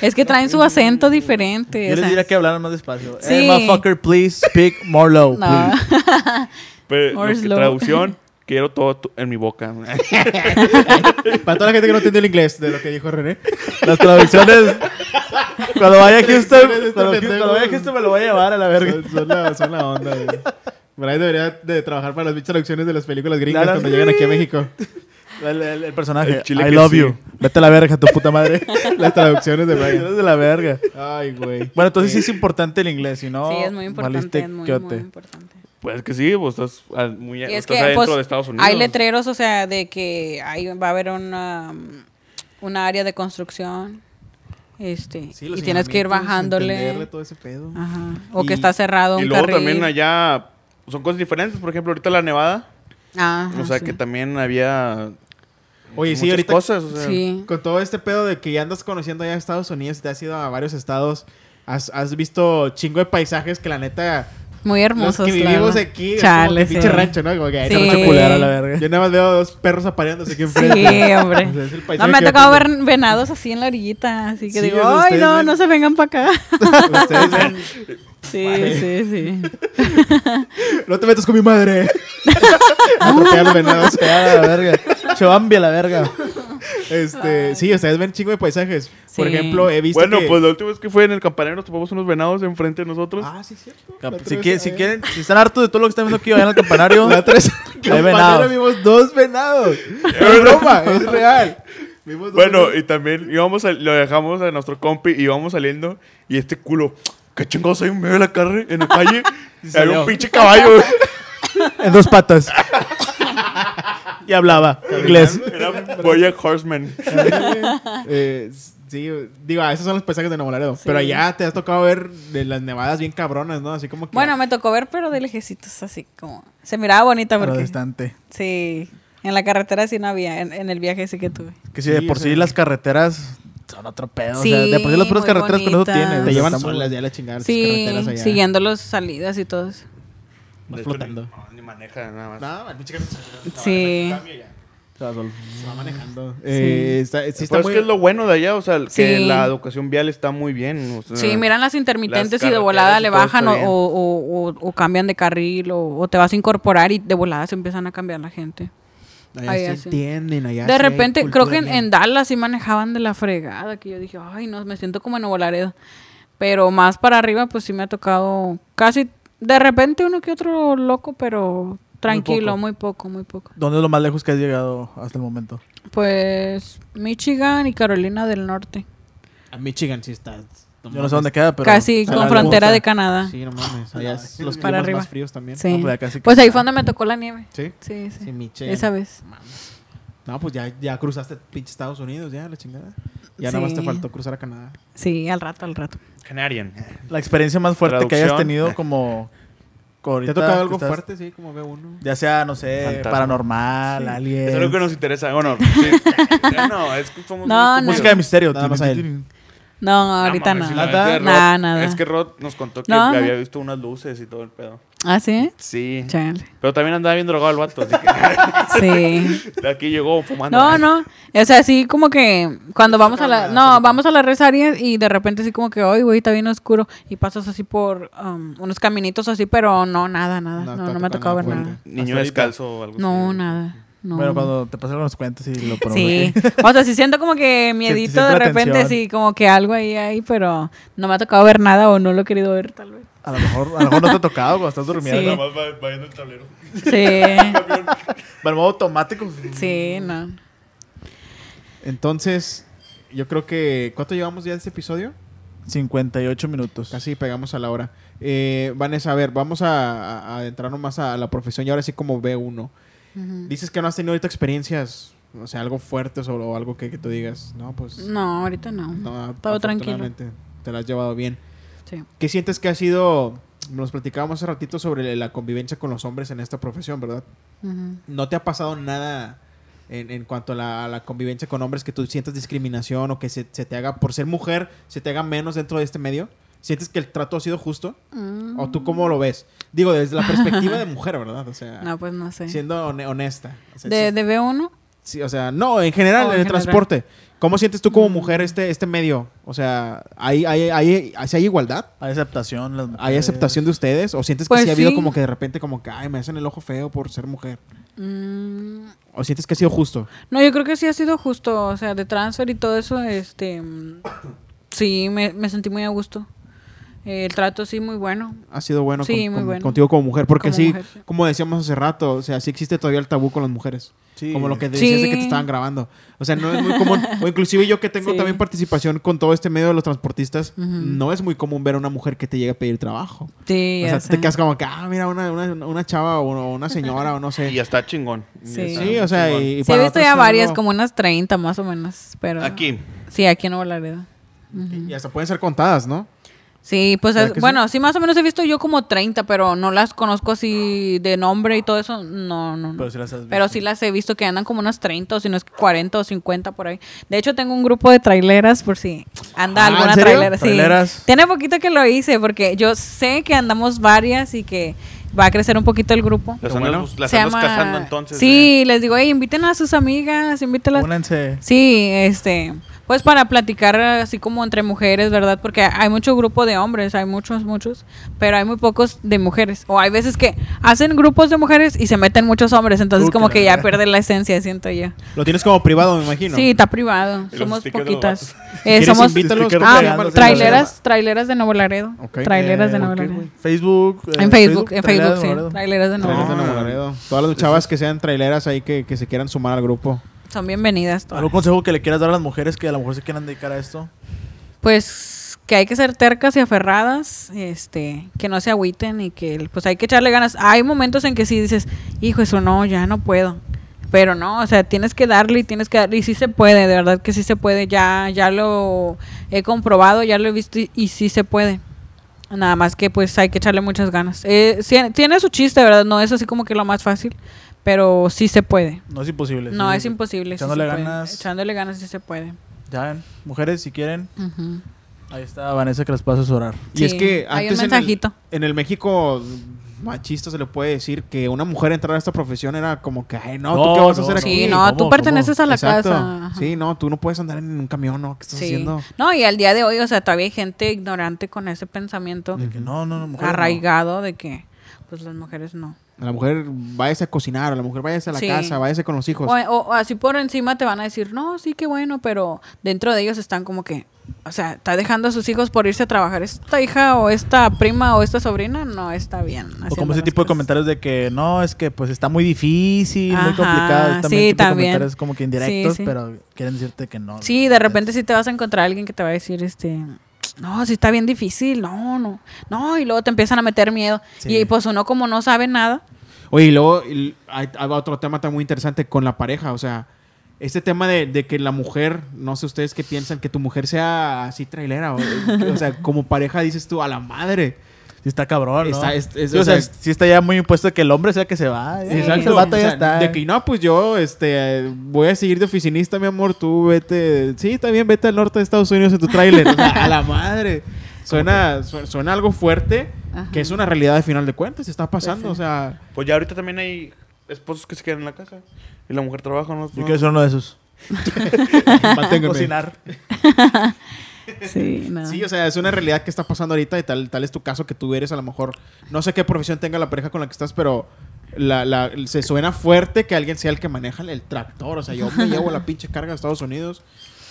Es que traen su acento diferente. Yo o les diría que hablaran más despacio. Sí. Hey, motherfucker, please speak more low, No. please. Pero, More que- slow. traducción, quiero todo tu- en mi boca. Para toda la gente que no entiende el inglés de lo que dijo René. Las traducciones. cuando vaya a Houston, este cuando, pendejo. cuando vaya a Houston me lo voy a llevar a la verga. Son, son la, son la onda, güey. Brian debería de trabajar para las bichas traducciones de las películas gringas cuando llegan aquí a México. El, el- el personaje. El chile I love sí. you. Vete a la verga, tu puta madre. Las traducciones de Brian. De la verga. Ay, güey. Bueno, entonces sí es importante el inglés, si no. sí, es muy importante. Es muy, muy importante. Pues que sí, vos estás muy Y es estás que adentro pues, de Estados Unidos. hay letreros, o sea, de que ahí va a haber una, una área de construcción. Este, Sí, los y tienes que ir bajándole. entenderle todo ese pedo. Ajá. O Y- que está cerrado un Y luego carril. también allá son cosas diferentes. Por ejemplo, ahorita la nevada. Ah, o sea, sí. que también había Oye, sí, muchas ahorita cosas. o sea, Sí. con todo este pedo de que ya andas conociendo allá Estados Unidos y te has ido a varios estados, has, has visto chingo de paisajes que la neta... Muy Los hermosos. que la vivimos aquí, es Chale, como que sí. pinche rancho, ¿no? Como que Sí. culera la verga. Yo nada más veo dos perros apareándose aquí enfrente. Sí, hombre. O sea, es el No, me ha que tocado ver venados así en la orillita. Así que Sí, digo, ay, no, ven- no se vengan para acá. Ustedes ven- Sí, sí, sí. No te metas con mi madre. Atropellar los venados. Ya, la verga. A la verga. Este, sí, ustedes ven chingo de paisajes. Por Sí. ejemplo, he visto Bueno, que- pues la última vez que fue en el campanero nos topamos unos venados enfrente de nosotros. Ah, sí, cierto. Si, si quieren, si están hartos de todo lo que están viendo aquí, vayan al campanario. La otra vez Campanero vimos dos venados. Es broma, es real. Vimos dos Bueno, venados. y también íbamos a- lo dejamos a nuestro compi y íbamos saliendo y este culo, ¿qué chingados hay en medio de la calle, en la calle? Había salió. un pinche caballo. En dos patas. Y hablaba inglés. Era Boyack Horseman. Eh, sí, digo, ah, esos son los paisajes de Nuevo Laredo. Sí. Pero allá te has tocado ver de las nevadas bien cabronas, ¿no? Así como que. Bueno, me tocó ver, pero de lejecitos, así como. Se miraba bonita porque. distante. Sí. En la carretera sí no había, en, en el viaje sí que tuve. Que si de Sí, por sí las carreteras son otro pedo. Sí, o sea, de por sí las puras carreteras con eso tienes. te llevan solas ya la chingada. las Sí, carreteras allá. siguiendo las salidas y todo eso. Vas flotando. Maneja nada más. No, el pinche Sí. o sea, sol- se va manejando. Eh, está, sí está Pues muy... es que es lo bueno de allá, o sea, que Sí. la educación vial está muy bien. o sea, Sí, miran las intermitentes las y de volada le bajan está o, o- o- o- o cambian de carril o, o te vas a incorporar y de volada se empiezan a cambiar la gente. Allá Allá sí sí. entienden, allá de sí repente, creo que en, en Dallas sí manejaban de la fregada, que yo dije, ay, no, me siento como en Nuevo Laredo. Pero más para arriba, pues sí me ha tocado casi, de repente uno que otro loco, pero tranquilo, poco. muy poco, muy poco. ¿Dónde es lo más lejos que has llegado hasta el momento? Pues Michigan y Carolina del Norte. A Michigan sí está. Yo no sé dónde queda, pero. Casi con la frontera de Canadá. Sí, no mames. Allá es los Para climas arriba. más fríos también. Sí. No, pues casi Pues ahí fue donde me tocó la nieve. ¿Sí? Sí, sí. Sí, Michigan. Esa vez. Mames. No, pues ya, ya cruzaste pinche Estados Unidos, ya, la chingada. Ya Sí. nada más te faltó cruzar a Canadá. Sí, al rato, al rato. Canadian. La experiencia más fuerte que hayas tenido como. ¿Te ahorita ha tocado algo estás- fuerte, sí, como ve uno? Ya sea, no sé, Fantasma. paranormal, Sí. alguien. Es algo que nos interesa. Bueno, sí. no, es que somos No, no. Música de misterio. Nada más a él. No, ahorita no. mames, sí, Nada, nada. Es que Rod nos contó que No, había no. visto unas luces y todo el pedo. ¿Ah, sí? Sí. Chale. Pero también andaba bien drogado el vato, así que Sí. de aquí llegó fumando. No, no. O sea, así como que cuando vamos a la... No, vamos a la rezaria y de repente así como que, ay, güey, está bien oscuro. Y pasas así por um, unos caminitos así, pero no, nada, nada. No, No, me ha tocado ver nada. Niño descalzo o algo No, así. nada. No. Bueno, cuando te pasen los cuentos y lo probé. Sí. O sea, sí siento como que miedito de repente, sí, como que algo ahí hay, pero no me ha tocado ver nada o no lo he querido ver, tal vez. A lo mejor, a lo mejor no te ha tocado cuando estás durmiendo. Sí. Nada más va, va viendo el tablero. Sí. Va en modo automático. sí, no. Entonces, yo creo que... ¿Cuánto llevamos ya de este episodio? 58 minutos. Casi pegamos a la hora. Eh, Vanessa, a ver, vamos a, a adentrarnos más a la profesión y ahora sí como B1. Ujú. Dices que no has tenido ahorita experiencias, o sea, algo fuertes o, o algo que, que tú digas, no, pues... No, ahorita no. no, Todo tranquilo. Te lo has llevado bien. Sí. ¿Qué sientes que ha sido... Nos platicábamos hace ratito sobre la convivencia con los hombres en esta profesión, ¿verdad? ¿No te ha pasado nada en, en cuanto a la, a la convivencia con hombres que tú sientas discriminación o que se, se te haga, por ser mujer, se te haga menos dentro de este medio? ¿Sientes que el trato ha sido justo? Mm. ¿O tú cómo lo ves? Digo, desde la perspectiva de mujer, ¿verdad? O sea, No, pues no sé. siendo hone- honesta. O sea, De, sí- de B1, sí, o sea, no, en general, Oh, en en el general. transporte. ¿Cómo sientes tú como Mm. mujer este, este medio? O sea, ¿hay, hay, hay, ¿sí hay igualdad? Hay aceptación. Las ¿Hay aceptación de ustedes? ¿O sientes que Pues sí ha habido sí. como que de repente como que, ay, me hacen el ojo feo por ser mujer? mm, ¿O sientes que ha sido justo? no, yo creo que sí ha sido justo. O sea, de transfer y todo eso, este. Sí, me, me sentí muy a gusto. El trato sí muy bueno. Ha sido bueno, Sí, con- muy con- bueno. contigo como mujer, porque Como sí, mujer, sí. como decíamos hace rato, o sea, sí existe todavía el tabú con las mujeres. Sí. Como lo que decías de que te estaban grabando. O sea, no es muy común. o inclusive yo que tengo Sí. también participación con todo este medio de los transportistas, no es muy común ver a una mujer que te llegue a pedir trabajo. Sí, o sea, te quedas como que, ah, mira, una, una, una chava o una señora o no sé. Y ya está chingón. Sí. Está Sí, o sea, chingón. y, y Sí, he para visto ya varias, como unas 30 más o menos. Pero... Aquí. Sí, aquí en Nuevo Laredo. Ujú. Y hasta pueden ser contadas, ¿no? Sí, pues bueno, sí más o menos he visto yo como 30, pero no las conozco así de nombre y todo eso, no, no. no. Pero sí las has Pero visto. sí las he visto que andan como unas 30 o si no es que 40 o 50 por ahí. De hecho, tengo un grupo de traileras por si anda Ah, ¿en alguna serio? trailera. Sí. Traileras. Tiene poquito que lo hice porque yo sé que andamos varias y que va a crecer un poquito el grupo. Las andas, bueno. las andas llama- cazando entonces. ¿eh? Sí, les digo, hey, inviten a sus amigas, invítelas. Únanse. Sí, este, pues para platicar así como entre mujeres, ¿verdad? Porque hay mucho grupo de hombres, hay muchos, muchos, pero hay muy pocos de mujeres. O hay veces que hacen grupos de mujeres y se meten muchos hombres, entonces como que ya pierde la esencia, siento yo. Lo tienes como privado, me imagino. Sí, está privado, somos poquitas. Eh, ¿Quieres somos ah, traileras, traileras de Nuevo Laredo. Ok. Traileras de Eh, Nuevo ok, Laredo. Facebook. eh, En Facebook, en Traileras Facebook, de sí. Laredo. Traileras de Nuevo. Nuevo Laredo. Todas las chavas que sean traileras ahí que, que se quieran sumar al grupo. Son bienvenidas todas. ¿Algún consejo que le quieras dar a las mujeres que a lo mejor se quieran dedicar a esto? pues que hay que ser tercas y aferradas, este, que no se agüiten y que pues hay que echarle ganas. Hay momentos en que sí dices, hijo, eso no, ya no puedo. Pero no, o sea, tienes que darle y tienes que darle y sí se puede, de verdad que sí se puede. Ya ya lo he comprobado, ya lo he visto y, y sí se puede. Nada más que pues hay que echarle muchas ganas. Eh, tiene su chiste, ¿verdad? No es así como que lo más fácil, pero sí se puede. No es imposible. No, sí, es imposible. sí Echándole puede. ganas. Echándole ganas sí se puede. Ya ven, mujeres, si quieren, ahí está Vanessa que las pasa a orar. Y es que hay un antes en el-. En el, México machista se le puede decir que una mujer entrar a esta profesión era como que, ay, no, ¿tú No, qué vas a hacer no. aquí? Sí, no, tú ¿Cómo, perteneces a la Exacto. casa. Ajá. Sí, no, tú no puedes andar en un camión, ¿no? ¿Qué estás Sí. haciendo? No, y al día de hoy, o sea, todavía hay gente ignorante con ese pensamiento De que no, no, no, mujeres no. arraigado de que, pues las mujeres no. A la mujer váyase a cocinar, a la mujer váyase a la Sí. casa, váyase con los hijos. O, o- o así por encima te van a decir, no, sí, qué bueno, pero dentro de ellos están como que, o sea, está dejando a sus hijos por irse a trabajar. Esta hija o esta prima o esta sobrina no está bien. O como ese tipo de comentarios de que no, es que pues está muy difícil, muy complicado. También sí, tipo también. comentarios como que indirectos, Sí, sí. pero quieren decirte que no. Sí, de repente sí te vas a encontrar a alguien que te va a decir, este, no, sí está bien difícil, no, no, no, y luego te empiezan a meter miedo. Sí. Y pues uno como no sabe nada, Oye, y luego y hay, hay otro tema también muy interesante con la pareja, o sea, este tema de, de que la mujer, no sé ustedes qué piensan, que tu mujer sea así trailera, o, o sea, como pareja dices tú, a la madre. Sí está cabrón, ¿no? Está- es- es- Sí, o o sea, sea, sí está ya muy impuesto que el hombre sea que se va. ya, Exacto. El vato O ya sea, está. De que no, pues yo este, voy a seguir de oficinista, mi amor. Tú vete. Sí, también vete al norte de Estados Unidos en tu tráiler. O sea, a la madre. Suena, su- suena algo fuerte, Ajá. que es una realidad de final de cuentas. Está pasando, Pues sí. o sea. Pues ya ahorita también hay esposos que se quedan en la casa. Y la mujer trabaja, ¿no? Yo quiero ser uno de esos. manténgame. Cocinar. sí, no. Sí, o sea, es una realidad que está pasando ahorita y tal, tal es tu caso que tú eres a lo mejor, no sé qué profesión tenga la pareja con la que estás, pero la, la- se suena fuerte que alguien sea el que maneja el tractor. O sea, yo me llevo la pinche carga a Estados Unidos.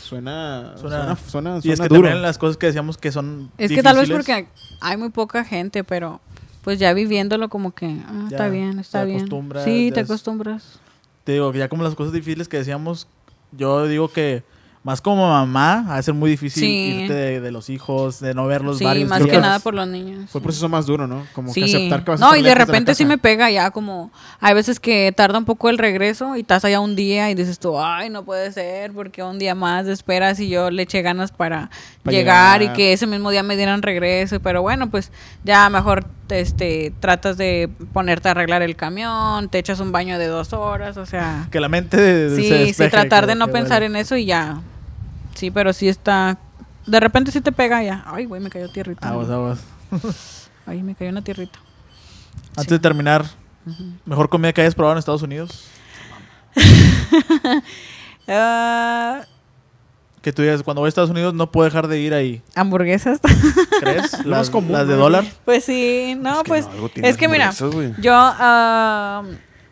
Suena, Suena- suena, suena, Y es que duro. también las cosas que decíamos que son. es que tal vez difíciles, porque hay muy poca gente, pero pues ya viviéndolo como que, ah, Ya, está bien, está te bien. acostumbras, Sí, te acostumbras. Te digo, que ya como las cosas difíciles que decíamos, yo digo que más como mamá, va a ser muy difícil Sí. irte de, de los hijos, de no verlos Sí, varios más que nada por los niños. Fue el sí. proceso más duro, ¿no? Como Sí. que aceptar que vas a no, estar y de repente sí me pega ya como... Hay veces que tarda un poco el regreso y estás allá un día y dices tú, ay, no puede ser porque un día más de esperas y yo le eché ganas para, Para llegar, llegar. y que ese mismo día me dieran regreso. Pero bueno, pues ya mejor este tratas de ponerte a arreglar el camión, te echas un baño de dos horas, o sea... Que la mente de, de- se Sí, sí, tratar de no pensar vale. en eso y ya. Sí, pero sí está... De repente sí te pega ya. Ay, güey, me cayó tierrita. Aguas, aguas. Ay, me cayó una tierrita. Antes de terminar, mejor comida que hayas probado en Estados Unidos. Ah, Que tú digas, cuando voy a Estados Unidos no puedo dejar de ir ahí. hamburguesas. ¿Crees? Las, más común, las de dólar. pues sí, no, Es que pues no, es que mira, yo ah,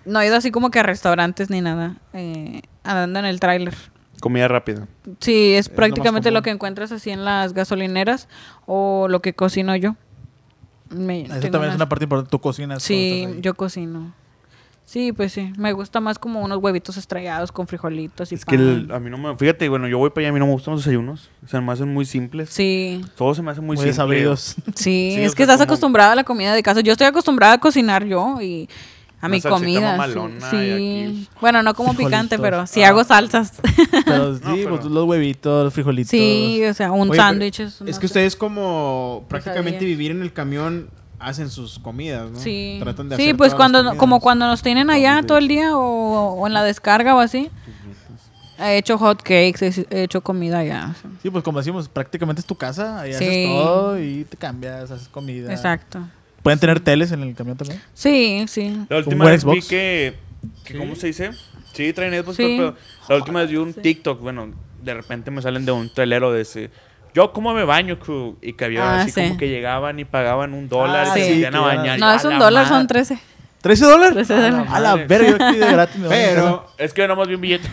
no he ido así como que a restaurantes ni nada, eh, andando en el tráiler. Comida rápida. Sí, es más prácticamente lo, que encuentras así en las gasolineras o lo que cocino yo. Me- Eso también es una parte importante. Tu cocina. Sí, yo cocino. Sí, pues sí. Me gusta más como unos huevitos estrellados con frijolitos y Es que pan. el- a mí no me... Fíjate, bueno, yo voy para allá, a mí no me gustan los desayunos. O sea, me hacen muy simples. Sí, Todo se me hace muy, Muy, simple. desabridos. sí, Sí, es que sea, estás como- acostumbrada a la comida de casa. Yo estoy acostumbrada a cocinar yo y a mi comida. mamalona Sí. y sí. aquí- Bueno, no como picante, pero sí Ah. hago salsas. Pero sí, pero- pues, los huevitos, los frijolitos. sí, o sea, un pero sándwich. Es no que sé. ustedes como prácticamente vivir en el camión hacen sus comidas, ¿no? Sí, Tratan de sí hacer pues cuando como cuando nos tienen allá todo el día o, o en la descarga o así, he hecho hot cakes, he, he hecho comida allá. sí. Sí, pues como decimos, prácticamente es tu casa. Ahí Sí. haces todo y te cambias, haces comida. Exacto. ¿Pueden tener teles en el camión también? Sí, sí. La ¿Un última vez vi que, ¿cómo se dice? Sí, traen Xbox, Sí. pero la última vez vi un TikTok, bueno, de repente me salen de un trailero de ese, yo cómo me baño, crew, y que había Ah, así sí. como que llegaban y pagaban un dólar Ah, y se sí, metían a bañar. No, Yo, es un la dólar, son madre. 13. ¿13 dólares? 13 A la, dólares. a la Madre. verga, yo aquí de gratis. me voy a Pero. Es que nomás vi un billete.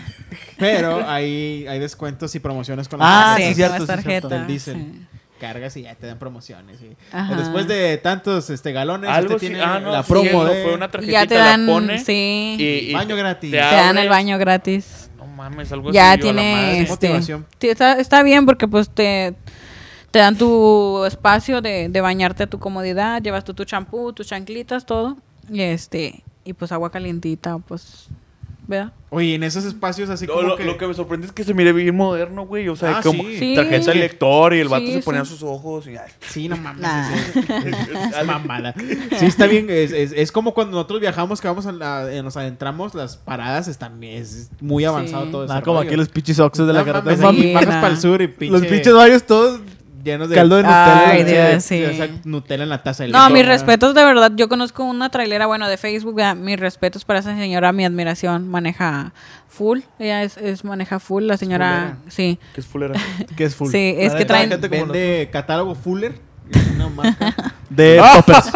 pero hay, hay descuentos y promociones con Ah, las sí, sí, cierto, con sí, las cierto. tarjetas. Del diésel. sí. Cargas y ya te dan promociones. y-. Después de tantos este, galones, Algo sí. tiene Ah, no, la sí, promo no, de... fue una tarjetita, ya te dan, la pone sí, y, y Baño te- gratis. te te dan el baño gratis. No mames, algo Ya así. yo, a la tiene, madre. Es este, motivación. sí, está, está bien porque pues te, te dan tu espacio de, de bañarte a tu comodidad, llevas tú tu champú, tus chanclitas, todo, y este, y pues agua calientita, pues, ¿verdad? Oye, en esos espacios así Lo, como lo- que... lo que me sorprende es que se mire bien moderno, güey. O sea, Ah, como sí. Tarjeta de lector y el vato Sí, se ponía sí. sus ojos y... ay, Sí, no mames. Nah. Es, es- es mamada. Sí, está bien. Es, es- es como cuando nosotros viajamos, que vamos a la- eh, nos adentramos, las paradas están es muy avanzado Sí. todo eso. Nada como aquí los pinches oxos de la carretera. bajas para el sur y pinche, Los pinches baños todos llenos de caldo de Nutella. Ay, Dios, sí. o sea, Nutella en la taza. No, mis respetos de verdad. Yo conozco una trailera, bueno, de Facebook. ¿verdad? Mis respetos para esa señora, mi admiración. Maneja full. Ella es, es maneja full. La señora, sí. ¿Qué es fulera? Que es full. Sí, es que traen- gente como Vende catálogo Fuller. Es una marca. De Ah. poppers.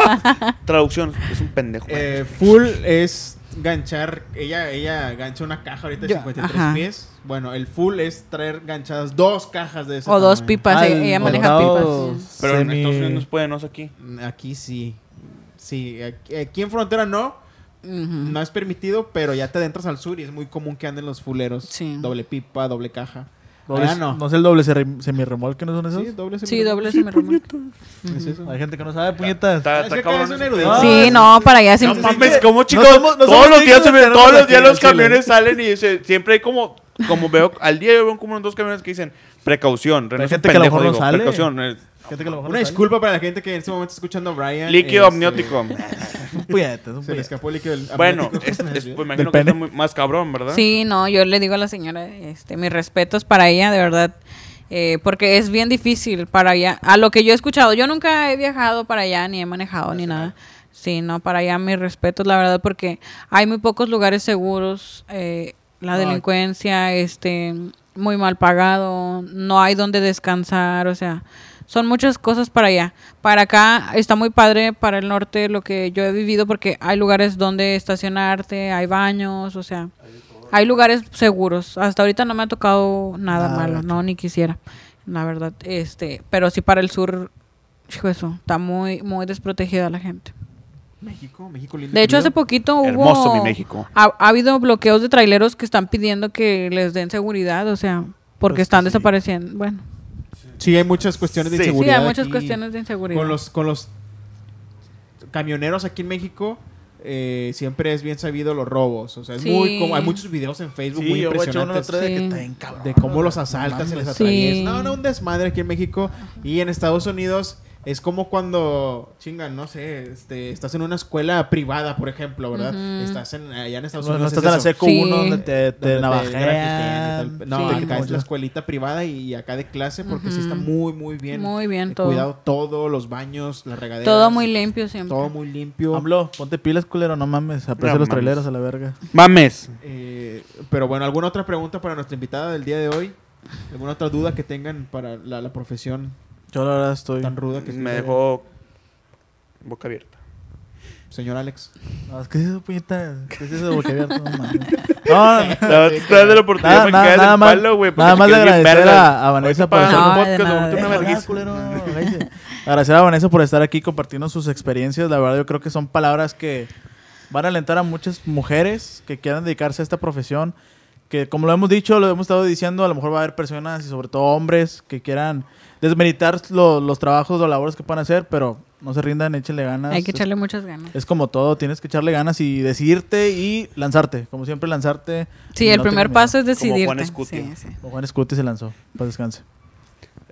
Traducción, es un pendejo. Eh, full es ganchar. Ella, ella gancha una caja ahorita de Yo- 53 ajá. pies. Bueno, el full es traer ganchadas dos cajas de ese O dos pipas. Ah, ella, el ella maneja pipas. Pero en Estados Unidos no se puede, no es aquí. Aquí sí. Sí, aquí, aquí en frontera no. No es permitido, pero ya te adentras al sur y es muy común que anden los fuleros. Sí. Doble pipa, doble caja. Doble- Allá no. no. es el doble semi- semirremolque, ¿no son esos? Sí, doble Sí, doble se me Es eso. Hay gente que no sabe, puñetas. Está, Es está que es un. Sí, no, para allá sí. No sí, mames, sí. ¿cómo chicos? somos- no todos somos los días, todos tenernos los días los camiones salen y dice, siempre hay como, como veo, al día yo veo como unos dos camiones que dicen, precaución, René hay gente que a lo pendejo, mejor no sale. precaución, Gente que lo Una disculpa para la gente que en este momento está escuchando a Brian. líquido Este, amniótico. Un puñetas, un Se le escapó el líquido del Bueno, amniótico. es, es- pues, imagino que está muy- más cabrón, ¿verdad? Sí, no, yo le digo a la señora, este, mis respetos para ella, de verdad, eh, porque es bien difícil para allá. A lo que yo he escuchado, yo nunca he viajado para allá, ni he manejado, ni nada. Sí, no, para allá mis respetos, la verdad, porque hay muy pocos lugares seguros, eh, la No, delincuencia, este, muy mal pagado, no hay donde descansar, o sea, son muchas cosas para allá. Para acá está muy padre para el norte lo que yo he vivido porque hay lugares donde estacionarte, hay baños, o sea, hay lugares seguros. Hasta ahorita no me ha tocado nada Nada, malo, no ni quisiera, la verdad. Este, pero sí para el sur, eso, está muy muy desprotegida la gente. México, México lindo. De hecho, hace poquito hubo Hermoso mi México. Ha, ha habido bloqueos de traileros que están pidiendo que les den seguridad, o sea, porque Pues están sí. desapareciendo. Bueno, Sí, hay muchas cuestiones de Sí. sí, inseguridad. hay muchas aquí. cuestiones de inseguridad. Con los, con los camioneros aquí en México, eh, siempre es bien sabido los robos. O sea, es Sí. muy como hay muchos videos en Facebook Sí, muy impresionantes. Sí. cabrón. de cómo los asaltan, se les mames. atraviesa. Sí. No, no, un desmadre aquí en México. Y en Estados Unidos es como cuando, chingan, no sé, este, estás en una escuela privada, por ejemplo, ¿verdad? Estás en, allá en Estados No, no Unidos. estás es en la eso. seco Sí. 1 donde te, te navajean. No, Sí, acá es la escuelita privada y acá de clase porque sí está muy, muy bien. Muy bien, todo. Cuidado todo, los baños, las regaderas. Todo muy limpio siempre. Todo muy limpio. AMLO, ponte pilas, culero, no mames. Aprecia No los mames. traileros a la verga. Mames. Eh, pero bueno, ¿alguna otra pregunta para nuestra invitada del día de hoy? ¿Alguna otra duda que tengan para la, la profesión Yo la verdad estoy... tan ruda que Me dejó boca abierta. Señor Alex. No, es que es eso, puñeta. ¿Qué es eso de boca abierta? No mames. No, La verdad, te das la oportunidad Nada, nada el más, palo, güey. nada más de bien agradecer a, a Vanessa por para No, un de podcast, nada, una de vergüenza. Agradecer a Vanessa por estar aquí compartiendo sus experiencias. La verdad, yo creo que son palabras que van a alentar a muchas mujeres que quieran dedicarse a esta profesión. Que, como lo hemos dicho, lo hemos estado diciendo, a lo mejor va a haber personas y sobre todo hombres que quieran desmeritar lo- los trabajos o labores que puedan hacer, pero no se rindan, échenle ganas. Hay que Es- echarle muchas ganas. Es como todo, tienes que echarle ganas y decidirte y lanzarte. Como siempre, lanzarte. Sí, el no primer paso es decidirte. Juan Escutia. Sí, sí. Como Juan Scuti se lanzó. Pues descanse.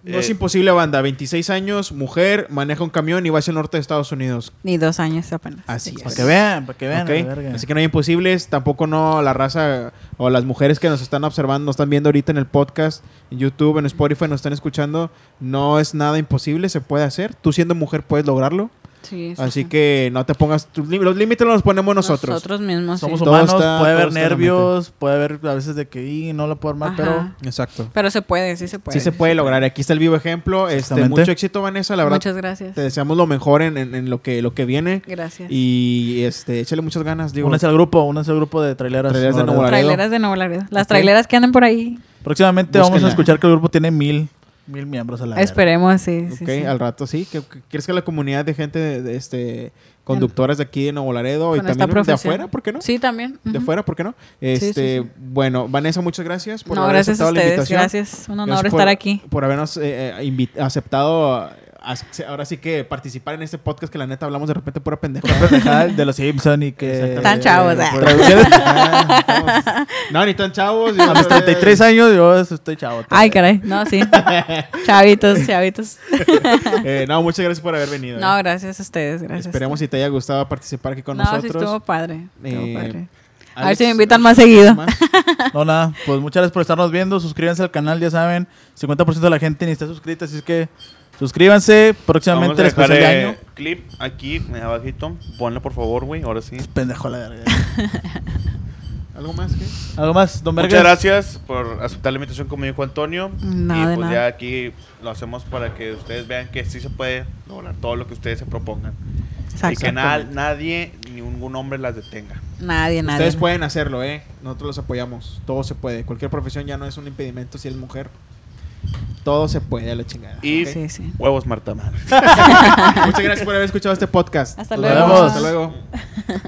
No es Eh, imposible, banda. 26 años, mujer, maneja un camión y va hacia el norte de Estados Unidos. Ni dos años apenas. Así Sí. es. Para que vean, para que vean. Verga. Así que no hay imposibles, tampoco no la raza o las mujeres que nos están observando, nos están viendo ahorita en el podcast, en YouTube, en Spotify, nos están escuchando, no es nada imposible, se puede hacer. Tú siendo mujer puedes lograrlo, Sí, sí, así sí. que no te pongas tus límites, los límites los ponemos nosotros. Nosotros mismos. Somos sí. Humanos, está- puede haber nervios, puede haber a veces de que "Y, no lo puedo armar, Ajá. pero Exacto. Pero se puede, sí se puede. sí se puede lograr. Aquí está el vivo ejemplo. Este, mucho éxito, Vanessa. La verdad, Muchas gracias. te deseamos lo mejor en, en- en lo que lo que viene. Gracias. Y este, échale muchas ganas. Digo, únanse al grupo, al grupo de traileras. Traileras de Nuevo Laredo. Traileras de Nuevo Laredo. Las Ok. traileras que andan por ahí. Próximamente vamos a escuchar que el grupo tiene mil, mil miembros a la. Esperemos, sí. sí, Ok, sí. al rato sí. ¿Qué- qué- ¿Quieres que la comunidad de gente, de, de este, conductoras de aquí de Nuevo Laredo y Con también de afuera, ¿por qué no? Sí, también. De afuera, ¿por qué no? Este, sí, sí. Bueno, Vanessa, muchas gracias por No, haber gracias a aceptado la ustedes. invitación. Gracias. Un honor Gracias estar por- aquí. Por habernos eh, eh, aceptado, ahora sí que participar en este podcast que la neta hablamos de repente pura pendejada. De los Simpson y que... Tan chavos, ah. Ah, estamos- no, ni tan chavos. A mis 33 años yo estoy chavo. Ay, caray. No, sí. chavitos, chavitos. Eh, no, muchas gracias por haber venido. No, eh. gracias a ustedes. Gracias. Esperemos si te haya gustado participar aquí con no, sí nosotros. estuvo padre. estuvo Eh, padre. A ver si me invitan más seguido. más. No, nada. Pues muchas gracias por estarnos viendo. Suscríbanse al canal, ya saben. 50% de la gente ni está suscrita, así es que suscríbanse. Próximamente el Vamos a especial de año. eh, clip aquí, abajito. Ponlo, por favor, güey. Ahora sí. Pendejo la verga. ¿Algo más que? ¿Algo más, don Muchas gracias por aceptar la invitación como dijo Antonio. No, y pues nada. ya aquí lo hacemos para que ustedes vean que sí se puede lograr todo lo que ustedes se propongan. Y Exacto. que na- nadie, ningún hombre las detenga. Nadie, nadie. Ustedes pueden hacerlo, ¿eh? Nosotros los apoyamos. Todo se puede. Cualquier profesión ya no es un impedimento si es mujer. Todo se puede a la chingada. Y. Sí, sí. huevos, Marta Mar. Muchas gracias por haber escuchado este podcast. Hasta Nos luego. vemos. Hasta luego.